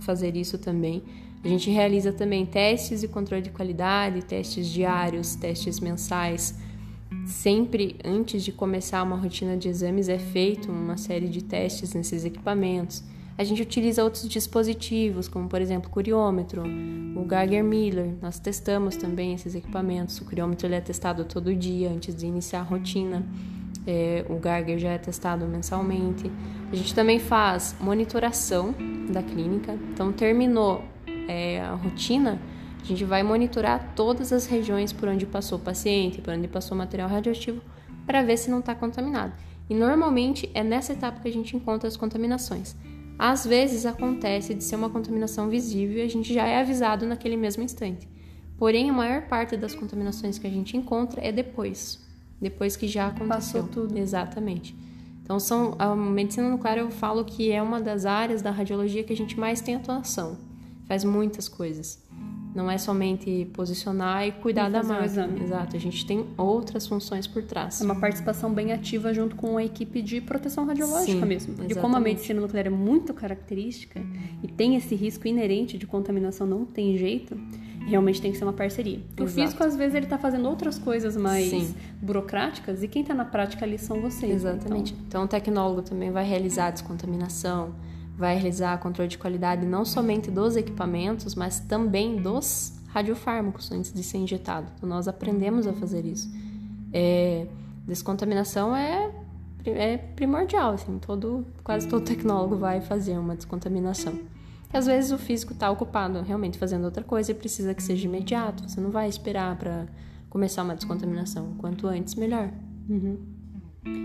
fazer isso também. A gente realiza também testes de controle de qualidade, testes diários, testes mensais. Sempre antes de começar uma rotina de exames é feito uma série de testes nesses equipamentos. A gente utiliza outros dispositivos, como por exemplo o curiômetro, o Geiger Miller. Nós testamos também esses equipamentos. O curiômetro ele é testado todo dia antes de iniciar a rotina. É, o Geiger já é testado mensalmente. A gente também faz monitoração da clínica. Então terminou é, a rotina, a gente vai monitorar todas as regiões por onde passou o paciente, por onde passou o material radioativo, para ver se não está contaminado. E normalmente é nessa etapa que a gente encontra as contaminações. Às vezes acontece de ser uma contaminação visível e a gente já é avisado naquele mesmo instante. Porém, a maior parte das contaminações que a gente encontra é depois, depois que já aconteceu. Passou tudo. Exatamente. Então, são, a medicina nuclear eu falo que é uma das áreas da radiologia que a gente mais tem atuação. Faz muitas coisas. Não é somente posicionar e cuidar E da máquina. exame. Exato, a gente tem outras funções por trás. É uma participação bem ativa junto com a equipe de proteção radiológica Sim, mesmo. De como a exatamente. medicina nuclear é muito característica e tem esse risco inerente de contaminação, não tem jeito, realmente tem que ser uma parceria. O Exato. físico, às vezes, ele tá fazendo outras coisas mais Sim. burocráticas e quem tá na prática ali são vocês. né? Exatamente. Então, o tecnólogo também vai realizar a descontaminação, vai realizar controle de qualidade não somente dos equipamentos, mas também dos radiofármacos antes de ser injetado. Então, nós aprendemos a fazer isso. É, descontaminação é, é primordial, assim, todo, quase todo tecnólogo vai fazer uma descontaminação. E às vezes o físico está ocupado realmente fazendo outra coisa e precisa que seja imediato. Você não vai esperar para começar uma descontaminação. Quanto antes, melhor. Então,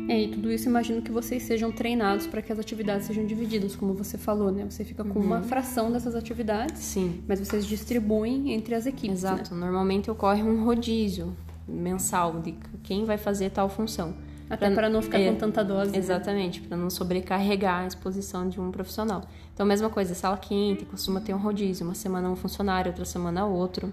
é, e tudo isso imagino que vocês sejam treinados para que as atividades sejam divididas, como você falou, né? Você fica com Uhum. uma fração dessas atividades, Sim. mas vocês distribuem entre as equipes, né? Exato. Normalmente ocorre um rodízio mensal de quem vai fazer tal função. Até para não ficar é, com tanta dose. né? Exatamente, para não sobrecarregar a exposição de um profissional. Então, mesma coisa, sala quente costuma ter um rodízio, uma semana um funcionário, outra semana outro.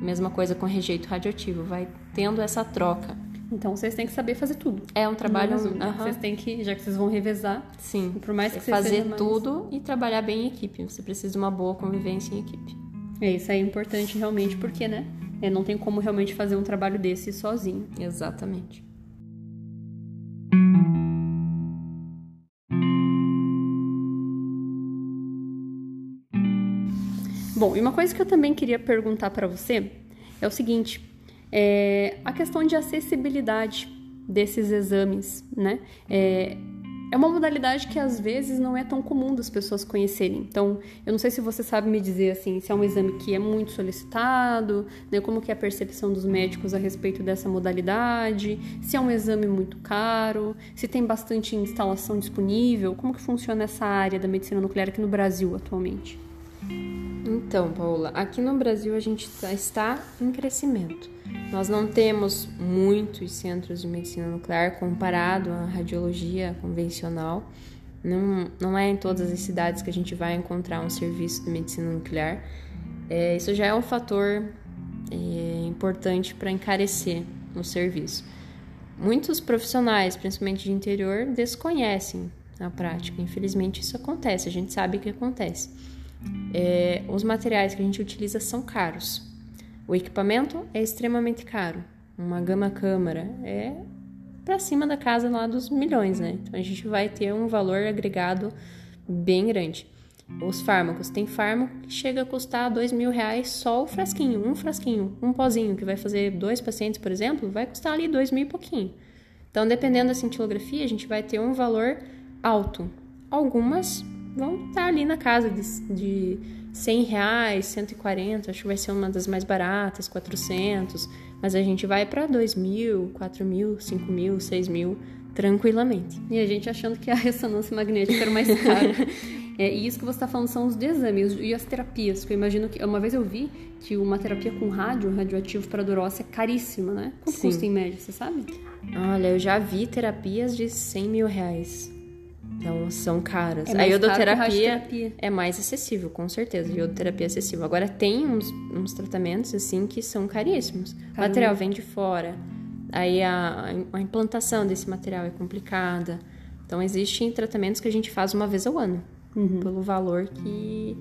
Mesma coisa com rejeito radioativo, vai tendo essa troca. Então vocês têm que saber fazer tudo. É um trabalho, Não aham, Vocês têm que, já que vocês vão revezar, sim, por mais que fazer mais- tudo e trabalhar bem em equipe. Você precisa de uma boa convivência em equipe. É, isso aí é importante realmente, porque, né? é, não tem como realmente fazer um trabalho desse sozinho. Exatamente. Bom, e uma coisa que eu também queria perguntar para você é o seguinte: é, a questão de acessibilidade desses exames, né? É, é uma modalidade que às vezes não é tão comum das pessoas conhecerem. Então, eu não sei se você sabe me dizer assim, se é um exame que é muito solicitado, né? Como que é a percepção dos médicos a respeito dessa modalidade, se é um exame muito caro, se tem bastante instalação disponível, como que funciona essa área da medicina nuclear aqui no Brasil atualmente? Então, Paula, aqui no Brasil a gente tá, está em crescimento. Nós não temos muitos centros de medicina nuclear comparado à radiologia convencional. Não, não é em todas as cidades que a gente vai encontrar um serviço de medicina nuclear. É, isso já é um fator é, importante para encarecer o serviço. Muitos profissionais, principalmente de interior, desconhecem a prática. Infelizmente, isso acontece, a gente sabe que acontece. É, os materiais que a gente utiliza são caros. O equipamento é extremamente caro. Uma gama câmara é para cima da casa lá dos milhões, né? Então a gente vai ter um valor agregado bem grande. Os fármacos, tem fármaco que chega a custar dois mil reais só o frasquinho, um frasquinho, um pozinho que vai fazer dois pacientes, por exemplo, vai custar ali dois mil e pouquinho. Então, dependendo da cintilografia, a gente vai ter um valor alto. Algumas vão estar ali na casa de, de 100 reais, 140, acho que vai ser uma das mais baratas, 400, mas a gente vai para 2 mil, 4 mil, 5 mil, 6 mil, tranquilamente. E a gente achando que a ressonância magnética era mais cara. é, e isso que você está falando são os exames e as terapias, que eu imagino que... Uma vez eu vi que uma terapia com rádio, radioativo para dor óssea, é caríssima, né? Quanto Sim. custa em média, você sabe? Olha, eu já vi terapias de 100 mil reais. Então são caras. É a iodoterapia é mais acessível, com certeza. A iodoterapia é acessível. Agora tem uns, uns tratamentos assim que são caríssimos. O material vem de fora. Aí a, a implantação desse material é complicada. Então existem tratamentos que a gente faz uma vez ao ano, uhum. pelo valor que,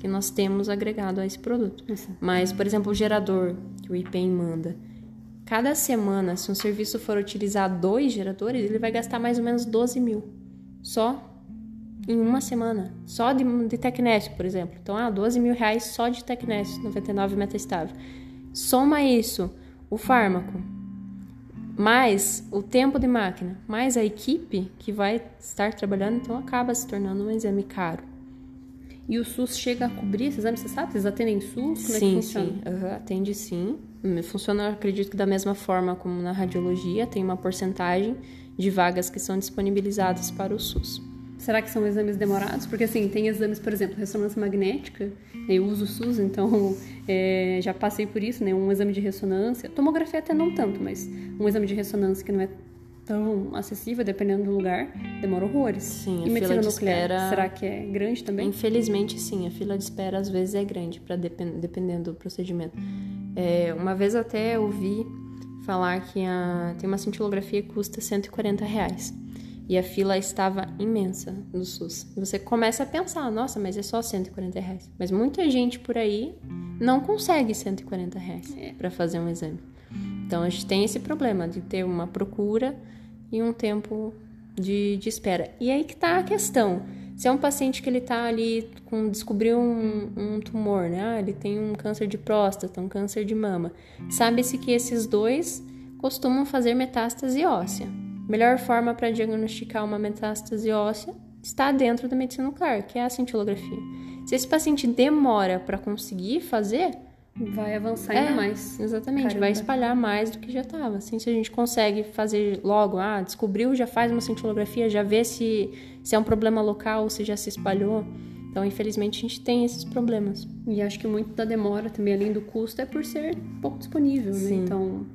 que nós temos agregado a esse produto. Uhum. Mas, por exemplo, o gerador que o IPEM manda. Cada semana, se um serviço for utilizar dois geradores, ele vai gastar mais ou menos 12 mil só em uma semana, só de, de Tecnésio, por exemplo. Então, ah, 12 mil reais só de Tecnésio, 99 metastável. Soma isso, o fármaco, mais o tempo de máquina, mais a equipe que vai estar trabalhando, então acaba se tornando um exame caro. E o SUS chega a cobrir esses exames, você sabe? Vocês atendem SUS? Como sim, é que funciona? sim. Uhum, atende sim. Funciona, acredito que da mesma forma como na radiologia, tem uma porcentagem de vagas que são disponibilizadas para o SUS. Será que são exames demorados? Porque assim, tem exames, por exemplo, ressonância magnética, eu uso o SUS, então é, já passei por isso, né? Um exame de ressonância, tomografia até não tanto, mas um exame de ressonância que não é tão acessível, dependendo do lugar, demora horrores. Sim, e medicina nuclear, espera... será que é grande também? Infelizmente, sim, a fila de espera às vezes é grande, para depend... dependendo do procedimento. É, uma vez até ouvi falar que a, tem uma cintilografia que custa 140 reais. E a fila estava imensa no SUS. E você começa a pensar, nossa, mas é só 140 reais. Mas muita gente por aí não consegue 140 reais é. para fazer um exame. Então a gente tem esse problema de ter uma procura e um tempo de, de espera. E aí que está a questão. Se é um paciente que ele está ali com descobriu um, um, tumor, né? Ah, ele tem um câncer de próstata, um câncer de mama. Sabe-se que esses dois costumam fazer metástase óssea. Melhor forma para diagnosticar uma metástase óssea está dentro da medicina nuclear, que é a cintilografia. Se esse paciente demora para conseguir fazer, vai avançar ainda é, mais. Exatamente, Caramba. vai espalhar mais do que já estava. Assim, se a gente consegue fazer logo, ah, descobriu, já faz uma cintilografia, já vê se, se é um problema local, se já se espalhou. Então, infelizmente, a gente tem esses problemas. E acho que muito da demora também, além do custo, é por ser pouco disponível, né? Então,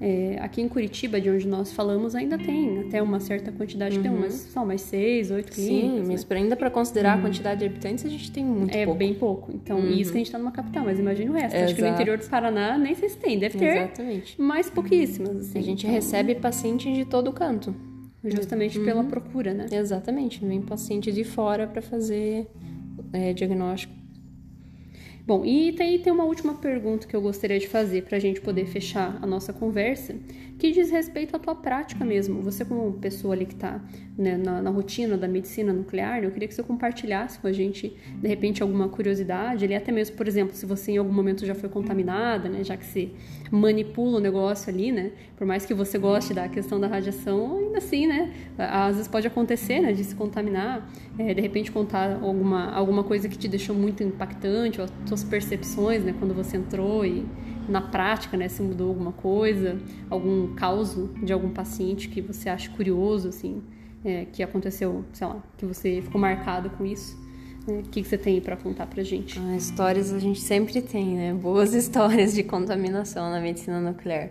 é, aqui em Curitiba, de onde nós falamos, ainda tem até uma certa quantidade, uhum. tem umas, são mais seis, oito clínicas. Sim, mas né? ainda para considar uhum. a quantidade de habitantes, a gente tem muito é, pouco. É bem pouco. Então, uhum. isso que a gente está numa capital, mas imagina o resto. Acho que no interior do Paraná nem sei se tem, deve ter Exatamente. mais pouquíssimas. Assim. A gente então... recebe pacientes de todo canto. Justamente pela uhum. procura, né? Exatamente. Vem paciente de fora para fazer é, diagnóstico Bom, e aí tem uma última pergunta que eu gostaria de fazer para a gente poder fechar a nossa conversa, que diz respeito à tua prática mesmo. Você como pessoa ali que está né, na, na, rotina da medicina nuclear, eu queria que você compartilhasse com a gente, de repente, alguma curiosidade, ali até mesmo, por exemplo, se você em algum momento já foi contaminada, né, já que você manipula o negócio ali, né, por mais que você goste da questão da radiação, ainda assim, né, às vezes pode acontecer, né, de se contaminar, é, de repente contar alguma, alguma coisa que te deixou muito impactante, ou suas percepções, né, quando você entrou e na prática, né, se mudou alguma coisa, algum caso de algum paciente que você acha curioso, assim, é, que aconteceu, sei lá, que você ficou marcado com isso. O que, que você tem pra contar pra gente? Ah, histórias a gente sempre tem, né? Boas histórias de contaminação na medicina nuclear.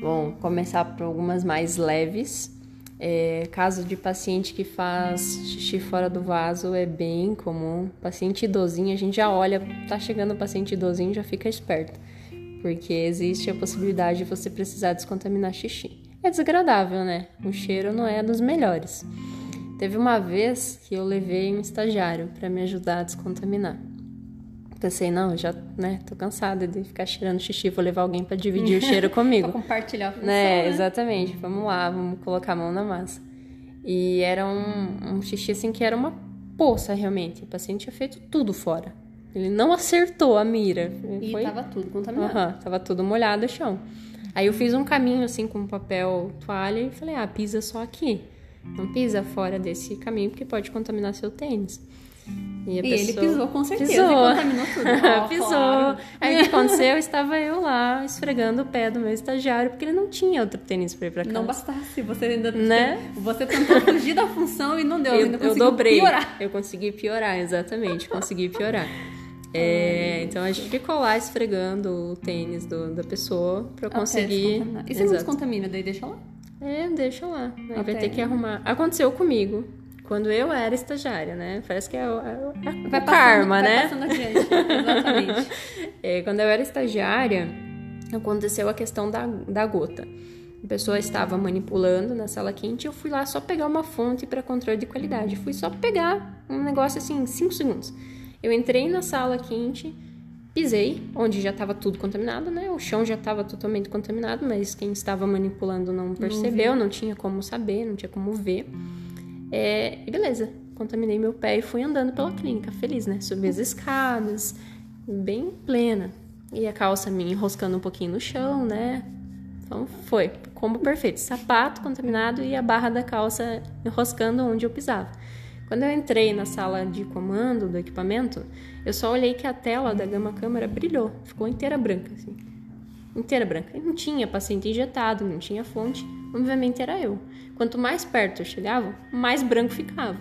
Bom, começar por algumas mais leves. É, caso de paciente que faz xixi fora do vaso é bem comum. Paciente idosinho, a gente já olha, tá chegando o paciente idosinho, já fica esperto. Porque existe a possibilidade de você precisar descontaminar xixi. É desagradável, né? O cheiro não é dos melhores. Teve uma vez que eu levei um estagiário para me ajudar a descontaminar. Pensei, não, já, né, tô cansada de ficar cheirando xixi, vou levar alguém para dividir o cheiro comigo. pra compartilhar a função, né, né? Exatamente, vamos lá, vamos colocar a mão na massa. E era um, um xixi assim que era uma poça realmente. O paciente tinha feito tudo fora. Ele não acertou a mira. E Foi... tava tudo contaminado. Aham, tava tudo molhado o chão. Aí eu fiz um caminho assim com papel toalha e falei: ah, pisa só aqui. Não pisa fora desse caminho porque pode contaminar seu tênis. E, e ele pisou com certeza pisou. e contaminou tudo. Oh, pisou. Claro. Aí o que aconteceu? Estava eu lá esfregando o pé do meu estagiário porque ele não tinha outro tênis para ir para casa. Não bastasse, você ainda né? você tentou fugir da função e não deu, eu, eu dobrei. piorar. Eu consegui piorar, exatamente, consegui piorar. É, então a gente ficou lá esfregando o tênis do, da pessoa para conseguir. E você não descontamina, daí deixa lá? É, deixa lá. Aí Até... vai ter que arrumar. Aconteceu comigo. Quando eu era estagiária, né? Parece que é o, é o vai karma, passando, né? Vai adiante, exatamente. é, quando eu era estagiária, aconteceu a questão da, da gota. A pessoa estava manipulando na sala quente e eu fui lá só pegar uma fonte para controle de qualidade. Fui só pegar um negócio assim, 5 segundos. Eu entrei na sala quente, pisei, onde já estava tudo contaminado, né? O chão já estava totalmente contaminado, mas quem estava manipulando não percebeu, não, não tinha como saber, não tinha como ver. É, e beleza, contaminei meu pé e fui andando pela clínica, feliz, né? Subi as escadas, bem plena. E a calça me enroscando um pouquinho no chão, né? Então foi, combo perfeito. Sapato contaminado e a barra da calça enroscando onde eu pisava. Quando eu entrei na sala de comando do equipamento, eu só olhei que a tela da gama câmera brilhou, ficou inteira branca, assim. Inteira branca. E não tinha paciente injetado, não tinha fonte, obviamente era eu. Quanto mais perto eu chegava, mais branco ficava.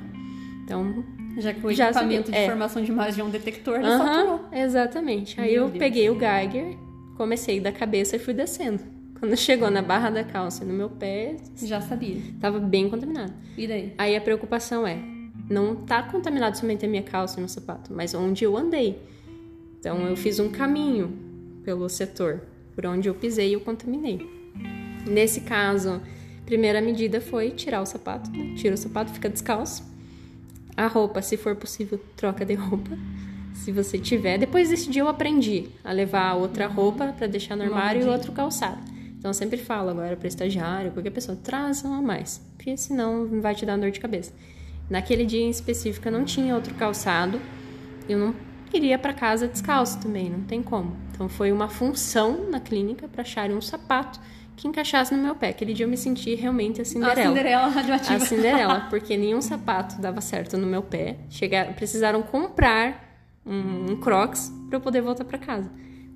Então, já que o já equipamento de é. formação de imagem é um detector, ele uh saturou. Exatamente. Aí Meu eu Deus. peguei o Geiger, comecei da cabeça e fui descendo. Quando chegou na barra da calça no meu pé, já sabia. Tava bem contaminado. E daí? Aí a preocupação é, não tá contaminado somente a minha calça e meu sapato, mas onde eu andei. Então eu fiz um caminho pelo setor, por onde eu pisei eu contaminei. Nesse caso, primeira medida foi tirar o sapato, né? tira o sapato, fica descalço. A roupa, se for possível, troca de roupa. Se você tiver. Depois desse dia eu aprendi a levar outra roupa para deixar no armário e outro calçado. Então eu sempre falo agora para estagiário, qualquer pessoa, traz um a mais, porque senão vai te dar dor de cabeça. Naquele dia em específico eu não tinha outro calçado, eu não iria para casa descalço também, não tem como. Então foi uma função na clínica para achar um sapato que encaixasse no meu pé. Aquele dia eu me senti realmente a Cinderela. A Cinderela radioativa. A Cinderela, porque nenhum sapato dava certo no meu pé. Chegaram, precisaram comprar um, um Crocs para eu poder voltar para casa.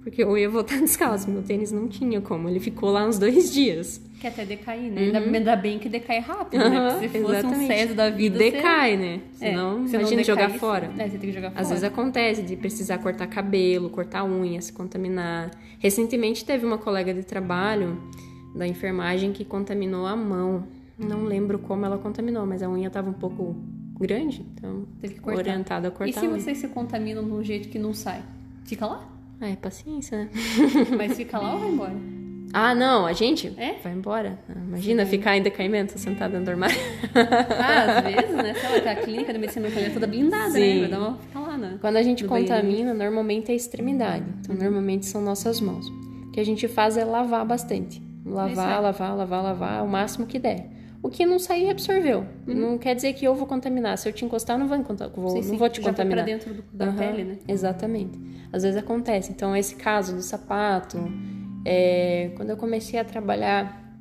Porque eu ia voltar descalço, meu tênis não tinha como. Ele ficou lá uns dois dias. Que até decair, né? Uhum. Ainda bem que decai rápido, uhum, né? Porque se fosse exatamente. um César da vida. E decai, você... né? Senão, é, imagina jogar fora. É, você tem que jogar fora. Às vezes acontece de precisar cortar cabelo, cortar unha, se contaminar. Recentemente teve uma colega de trabalho da enfermagem que contaminou a mão. Não lembro como ela contaminou, mas a unha estava um pouco grande, então teve que cortar. orientada a cortar. E se vocês se contaminam de um jeito que não sai? Fica lá? Ah, é paciência, né? Mas fica lá ou vai embora? Ah, não, a gente é? vai embora. Imagina Sim. ficar em decaimento sentado dentro do armário. Ah, às vezes, né? Sei lá, tá a clínica da medicina nuclear toda blindada, né? Sim. né? Vai dar uma ficar lá, né? Quando a gente contamina, banheiro. normalmente é a extremidade. Então, normalmente são nossas mãos. O que a gente faz é lavar bastante. Lavar, lavar, lavar, lavar, o máximo que der. O que não sair absorveu. Uhum. Não quer dizer que eu vou contaminar. Se eu te encostar, não vou, vou, sim, sim. não vou te Já contaminar. Pra dentro do, da uhum. pele, né? Exatamente. Às vezes acontece. Então, esse caso do sapato, é, quando eu comecei a trabalhar,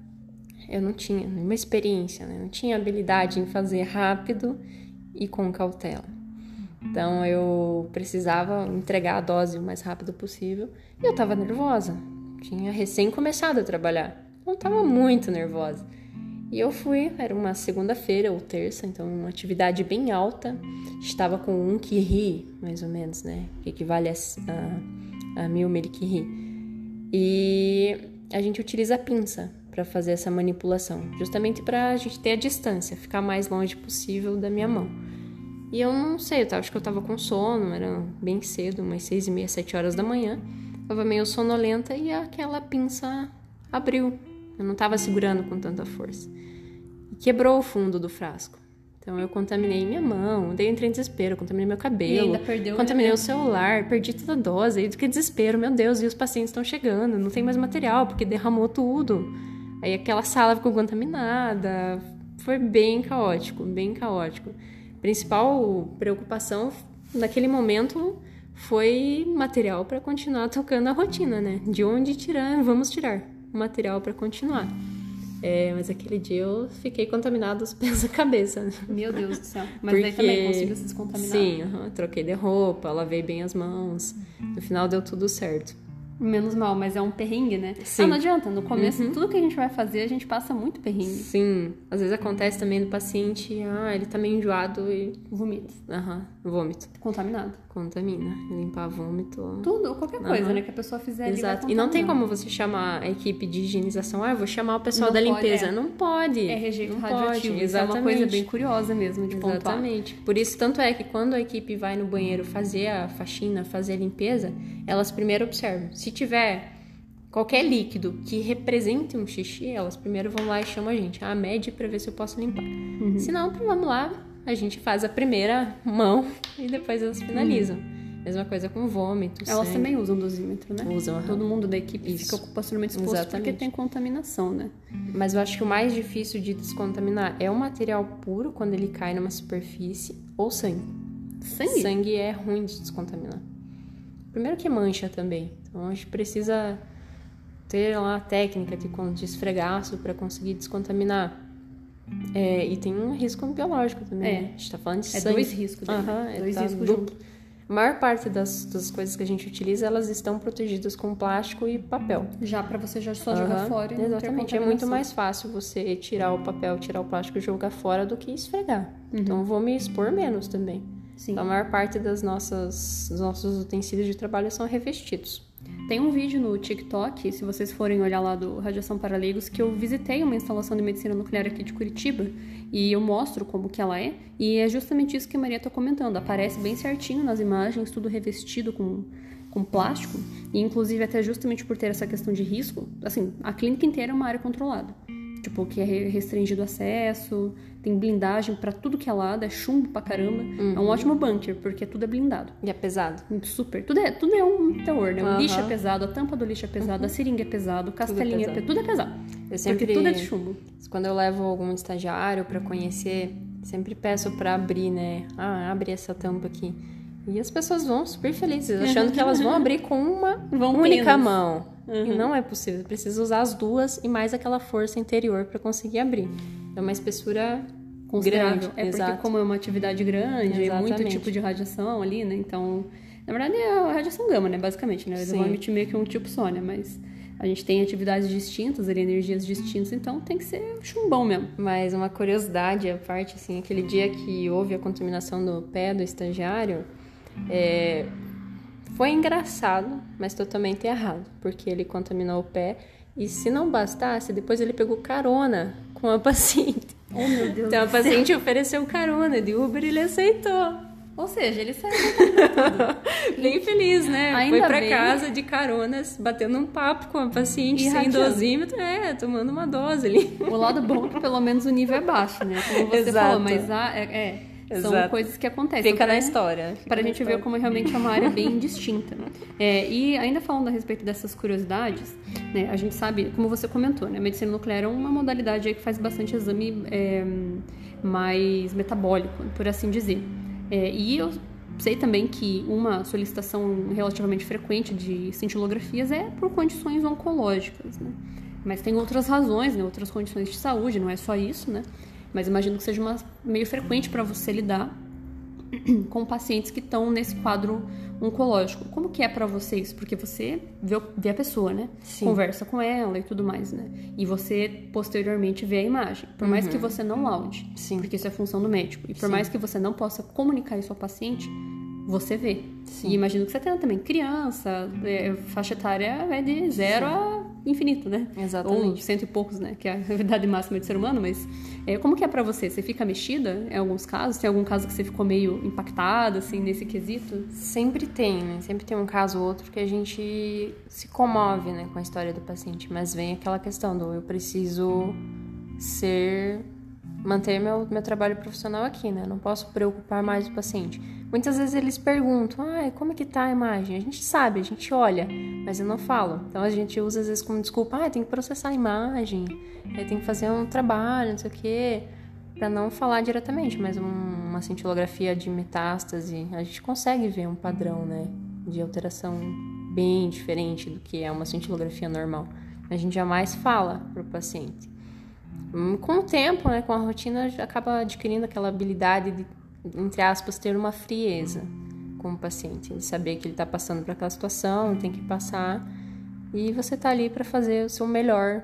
eu não tinha nenhuma experiência, né? Não tinha habilidade em fazer rápido e com cautela. Então, eu precisava entregar a dose o mais rápido possível. E eu estava nervosa. Tinha recém começado a trabalhar. Não estava muito nervosa. E eu fui, era uma segunda-feira ou terça, então uma atividade bem alta. Estava com um kirri, mais ou menos, né? Que equivale a, a, a mil merikiri. E a gente utiliza a pinça para fazer essa manipulação, justamente para a gente ter a distância, ficar mais longe possível da minha mão. E eu não sei, eu acho que eu tava com sono, era bem cedo, umas seis e meia, sete horas da manhã. Tava meio sonolenta e aquela pinça abriu. Eu não tava segurando com tanta força. E quebrou o fundo do frasco. Então eu contaminei minha mão, dei entrei em desespero, contaminei meu cabelo, contaminei o celular, perdi toda a dose, aí do que desespero, meu Deus, e os pacientes estão chegando, não tem mais material porque derramou tudo. Aí aquela sala ficou contaminada, foi bem caótico, bem caótico. Principal preocupação naquele momento foi material para continuar tocando a rotina, né? De onde tirar, vamos tirar material para continuar. É, mas aquele dia eu fiquei contaminada dos pés à cabeça. Meu Deus do céu. Mas Porque... daí também conseguiu se descontaminar? Sim, uhum, troquei de roupa, lavei bem as mãos. No final deu tudo certo. Menos mal, mas é um perrengue, né? Sim. Ah, não adianta. No começo, uhum. tudo que a gente vai fazer, a gente passa muito perrengue. Sim. Às vezes acontece também do paciente, ah, ele tá meio enjoado e... Vomita. Aham, uhum. vômito. Contaminado. Contamina. Limpar vômito. Tudo, qualquer coisa, né? Que a pessoa fizer Exato. e não tem como você chamar a equipe de higienização, ah, eu vou chamar o pessoal não da pode, limpeza. É. Não pode. É rejeito não radioativo. Pode. Isso Exatamente. é uma coisa bem curiosa mesmo de pontuar. Exatamente. Por isso, tanto é que quando a equipe vai no banheiro fazer a faxina, fazer a limpeza, elas primeiro observam. Se tiver qualquer líquido que represente um xixi, elas primeiro vão lá e chamam a gente, ah, mede para ver se eu posso limpar. Uhum. Se não, vamos lá, a gente faz a primeira mão e depois elas finalizam. Uhum. Mesma coisa com vômito. Elas sangue. também usam dosímetro, né? Usam. Todo mundo da equipe Isso. fica ocupacionalmente exposto Exatamente. porque tem contaminação, né? Mas eu acho que o mais difícil de descontaminar é o material puro quando ele cai numa superfície ou sangue. Sangue? Sangue é ruim de descontaminar. Primeiro que mancha também. Então a gente precisa ter lá a técnica de, de esfregaço para conseguir descontaminar. É, e tem um risco biológico também. É. Né? A gente tá falando de é sangue. dois riscos. Né? Uhum, dois tá riscos duplo. A maior parte das, das coisas que a gente utiliza, elas estão protegidas com plástico e papel. Já para você já só uhum, jogar fora. Exatamente. É muito mais fácil você tirar o papel, tirar o plástico e jogar fora do que esfregar. Uhum. Então vou me expor menos também. Sim. Então, a maior parte das nossas, dos nossos utensílios de trabalho são revestidos. Tem um vídeo no TikTok, se vocês forem olhar lá do Radiação para Leigos, que eu visitei uma instalação de medicina nuclear aqui de Curitiba e eu mostro como que ela é. E é justamente isso que a Maria está comentando. Aparece bem certinho nas imagens, tudo revestido com, com plástico. E inclusive até justamente por ter essa questão de risco, assim, a clínica inteira é uma área controlada tipo, que é restringido acesso, tem blindagem para tudo que é lado, é chumbo pra caramba. Uhum. É um ótimo bunker, porque tudo é blindado. E é pesado. Super. Tudo é, tudo é um terror, né? O uhum. lixo é pesado, a tampa do lixo é pesado, uhum. a seringa é pesado, o castelinho tudo é pesado. Tudo é pesado. Eu sempre, porque tudo é de chumbo. Quando eu levo algum estagiário para conhecer, sempre peço para abrir, né? Ah, abre essa tampa aqui. E as pessoas vão super felizes, achando que elas vão abrir com uma vão única mão. Uhum. E não é possível. Precisa usar as duas e mais aquela força interior para conseguir abrir. É uma espessura grande. É Exato. porque como é uma atividade grande, é muito tipo de radiação ali, né? Então, na verdade é a radiação gama, né? Basicamente, né? Eles vão emitir meio que um tipo só, né? Mas a gente tem atividades distintas, ali, energias distintas, então tem que ser chumbão mesmo. Mas uma curiosidade a parte, assim, aquele dia que houve a contaminação do pé do estagiário, é, foi engraçado, mas totalmente errado, porque ele contaminou o pé e se não bastasse, depois ele pegou carona com a paciente. Oh, meu Deus então a paciente céu. ofereceu carona de Uber e ele aceitou. Ou seja, ele saiu bem feliz, né? Ainda Foi pra bem. casa de caronas, batendo um papo com a paciente, e sem dosímetro, é, tomando uma dose ali. O lado bom é que pelo menos o nível é baixo, né? Como você Exato. falou, mas a, é, é são Exato. coisas que acontecem. Fica na história. Para a gente história. ver como realmente é uma área bem distinta. É, e ainda falando a respeito dessas curiosidades, né, a gente sabe, como você comentou, né, a medicina nuclear é uma modalidade que faz bastante exame é, mais metabólico, por assim dizer. É, e eu sei também que uma solicitação relativamente frequente de cintilografias é por condições oncológicas, né? Mas tem outras razões, né? outras condições de saúde, não é só isso, né? Mas imagino que seja uma, meio frequente para você lidar. com pacientes que estão nesse quadro oncológico. Como que é para vocês? Porque você vê, vê, a pessoa, né? Sim. Conversa com ela e tudo mais, né? E você posteriormente vê a imagem. Por mais que uhum. você não laude, Sim. porque isso é função do médico, e por Sim. mais que você não possa comunicar isso ao paciente, você vê. Sim. E imagino que você tenha também criança, é, faixa etária é de zero Sim. a infinito, né? Exatamente. Ou cento e poucos, né? Que é a idade máxima de ser humano, mas é, como que é para você? Você fica mexida em alguns casos? Tem algum caso que você ficou meio impactada, assim, nesse quesito? Sempre tem, né? Sempre tem um caso ou outro que a gente se comove, né, com a história do paciente, mas vem aquela questão do eu preciso ser manter meu, meu trabalho profissional aqui, né? Não posso preocupar mais o paciente. Muitas vezes eles perguntam, ah, como é que tá a imagem? A gente sabe, a gente olha, mas eu não falo. Então a gente usa às vezes como desculpa, ah, tem que processar a imagem, tem que fazer um trabalho, não sei o quê, para não falar diretamente, mas um, uma cintilografia de metástase, a gente consegue ver um padrão, né, de alteração bem diferente do que é uma cintilografia normal. A gente jamais fala para o paciente. Com o tempo, né, com a rotina, acaba adquirindo aquela habilidade de, entre aspas, ter uma frieza com o paciente, de saber que ele está passando por aquela situação, tem que passar, e você está ali para fazer o seu melhor,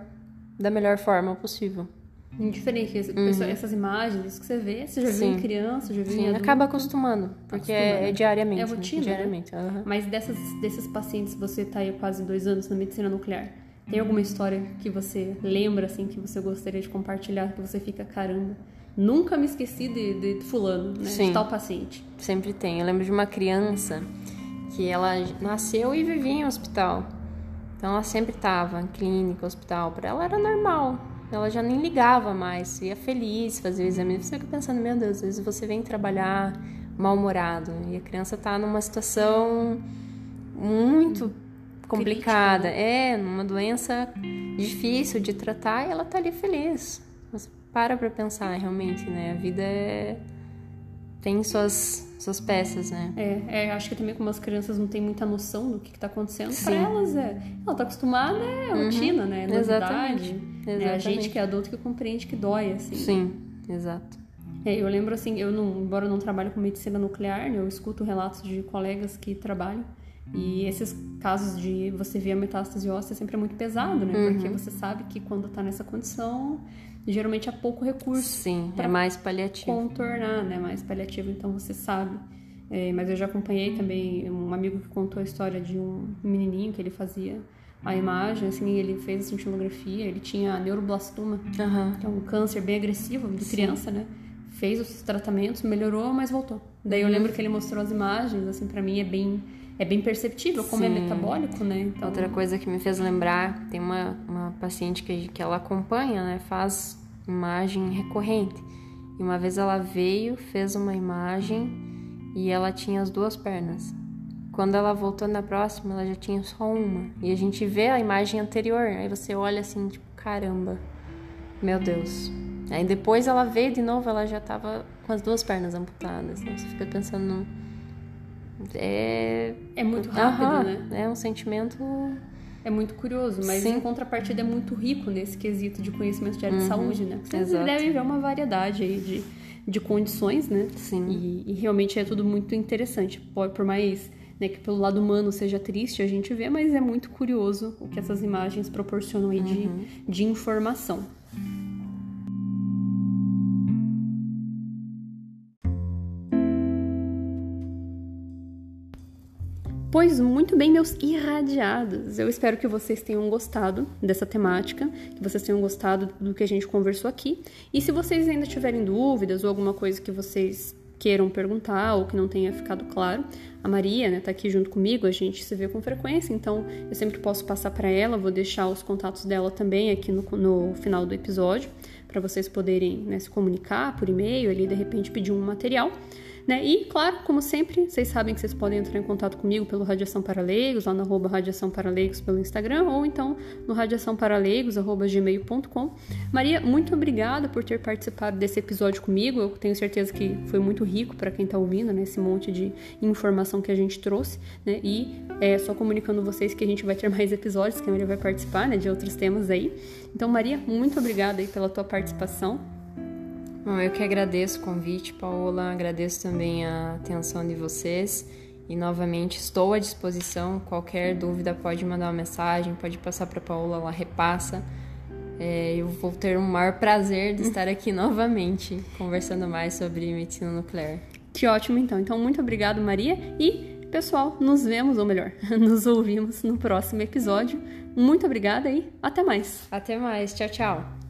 da melhor forma possível. Indiferente, uhum. essas imagens que você vê, você já Sim. viu em criança, já viu Sim, em adulto, acaba acostumando, porque é, é, diariamente. É rotina, né? diariamente. Uhum. Mas dessas, desses pacientes, você está aí quase dois anos na medicina nuclear, tem alguma história que você lembra, assim, que você gostaria de compartilhar, que você fica, caramba, nunca me esqueci de, de fulano, né? Sim. De tal paciente. Sempre tem. Eu lembro de uma criança que ela nasceu e vivia em hospital. Então ela sempre estava em clínica, hospital. Para ela era normal. Ela já nem ligava mais, ia feliz fazer o exame. Você fica pensando, meu Deus, às vezes você vem trabalhar mal-humorado e a criança está numa situação muito complicada. Crítica, né? É, numa doença difícil de tratar e ela tá ali feliz. Mas para pra pensar, realmente, né? A vida é... tem suas, suas peças, né? É, é, acho que também como as crianças não têm muita noção do que, que tá acontecendo, Sim. pra elas é. Ela tá acostumada, é uhum. rotina, né? É novidade. Exatamente. Exatamente. É a gente que é adulto que compreende que dói, assim. Sim, exato. É, eu lembro assim, eu não, embora eu não trabalhe com medicina nuclear, né, eu escuto relatos de colegas que trabalham e esses casos de você ver a metástase óssea sempre é muito pesado, né? Uhum. Porque você sabe que quando tá nessa condição, geralmente há pouco recurso. Sim, é mais paliativo. Contornar, né? Mais paliativo, então você sabe. É, mas eu já acompanhei também um amigo que contou a história de um menininho que ele fazia a imagem, assim, ele fez a cintilografia, ele tinha neuroblastoma, uhum. que é um câncer bem agressivo de Sim. criança, né? Fez os tratamentos, melhorou, mas voltou. Daí eu uhum. lembro que ele mostrou as imagens, assim, para mim é bem é bem perceptível como é Sim. é metabólico, né? Então... Outra coisa que me fez lembrar, tem uma, uma paciente que, que ela acompanha, né? Faz imagem recorrente. E uma vez ela veio, fez uma imagem e ela tinha as duas pernas. Quando ela voltou na próxima, ela já tinha só uma. E a gente vê a imagem anterior, aí você olha assim, tipo, caramba, meu Deus. Aí depois ela veio de novo, ela já tava com as duas pernas amputadas. Então você fica pensando é, é muito rápido, né? É um sentimento. É muito curioso, mas Sim. em contrapartida é muito rico nesse quesito de conhecimento de área uhum. de saúde, né? Porque você deve ver uma variedade aí de, de condições, né? Sim. E, e realmente é tudo muito interessante. Por, por mais né, que pelo lado humano seja triste a gente vê, mas é muito curioso o que essas imagens proporcionam aí de, uhum. de informação. Pois muito bem, meus irradiados. Eu espero que vocês tenham gostado dessa temática, que vocês tenham gostado do que a gente conversou aqui. E se vocês ainda tiverem dúvidas ou alguma coisa que vocês queiram perguntar ou que não tenha ficado claro, a Maria, né, tá aqui junto comigo, a gente se vê com frequência, então eu sempre posso passar para ela, vou deixar os contatos dela também aqui no, no final do episódio, para vocês poderem né, se comunicar por e-mail, ali de repente pedir um material. Né? E, claro, como sempre, vocês sabem que vocês podem entrar em contato comigo pelo Radiação Paraleigos, lá no arroba Radiação Paraleigos pelo Instagram, ou então no radiaçãoparaleigos.gmail.com. Maria, muito obrigada por ter participado desse episódio comigo. Eu tenho certeza que foi muito rico para quem está ouvindo, né? Esse monte de informação que a gente trouxe, né? E é, só comunicando vocês que a gente vai ter mais episódios, que a Maria vai participar, né? De outros temas aí. Então, Maria, muito obrigada aí pela tua participação. Bom, eu que agradeço o convite, Paola, agradeço também a atenção de vocês e novamente estou à disposição. Qualquer dúvida pode mandar uma mensagem, pode passar para a Paola, ela repassa. É, eu vou ter o maior prazer de estar aqui novamente conversando mais sobre medicina nuclear. Que ótimo, então. Então, muito obrigado, Maria. E, pessoal, nos vemos, ou melhor, nos ouvimos no próximo episódio. Muito obrigada e até mais. Até mais. Tchau, tchau.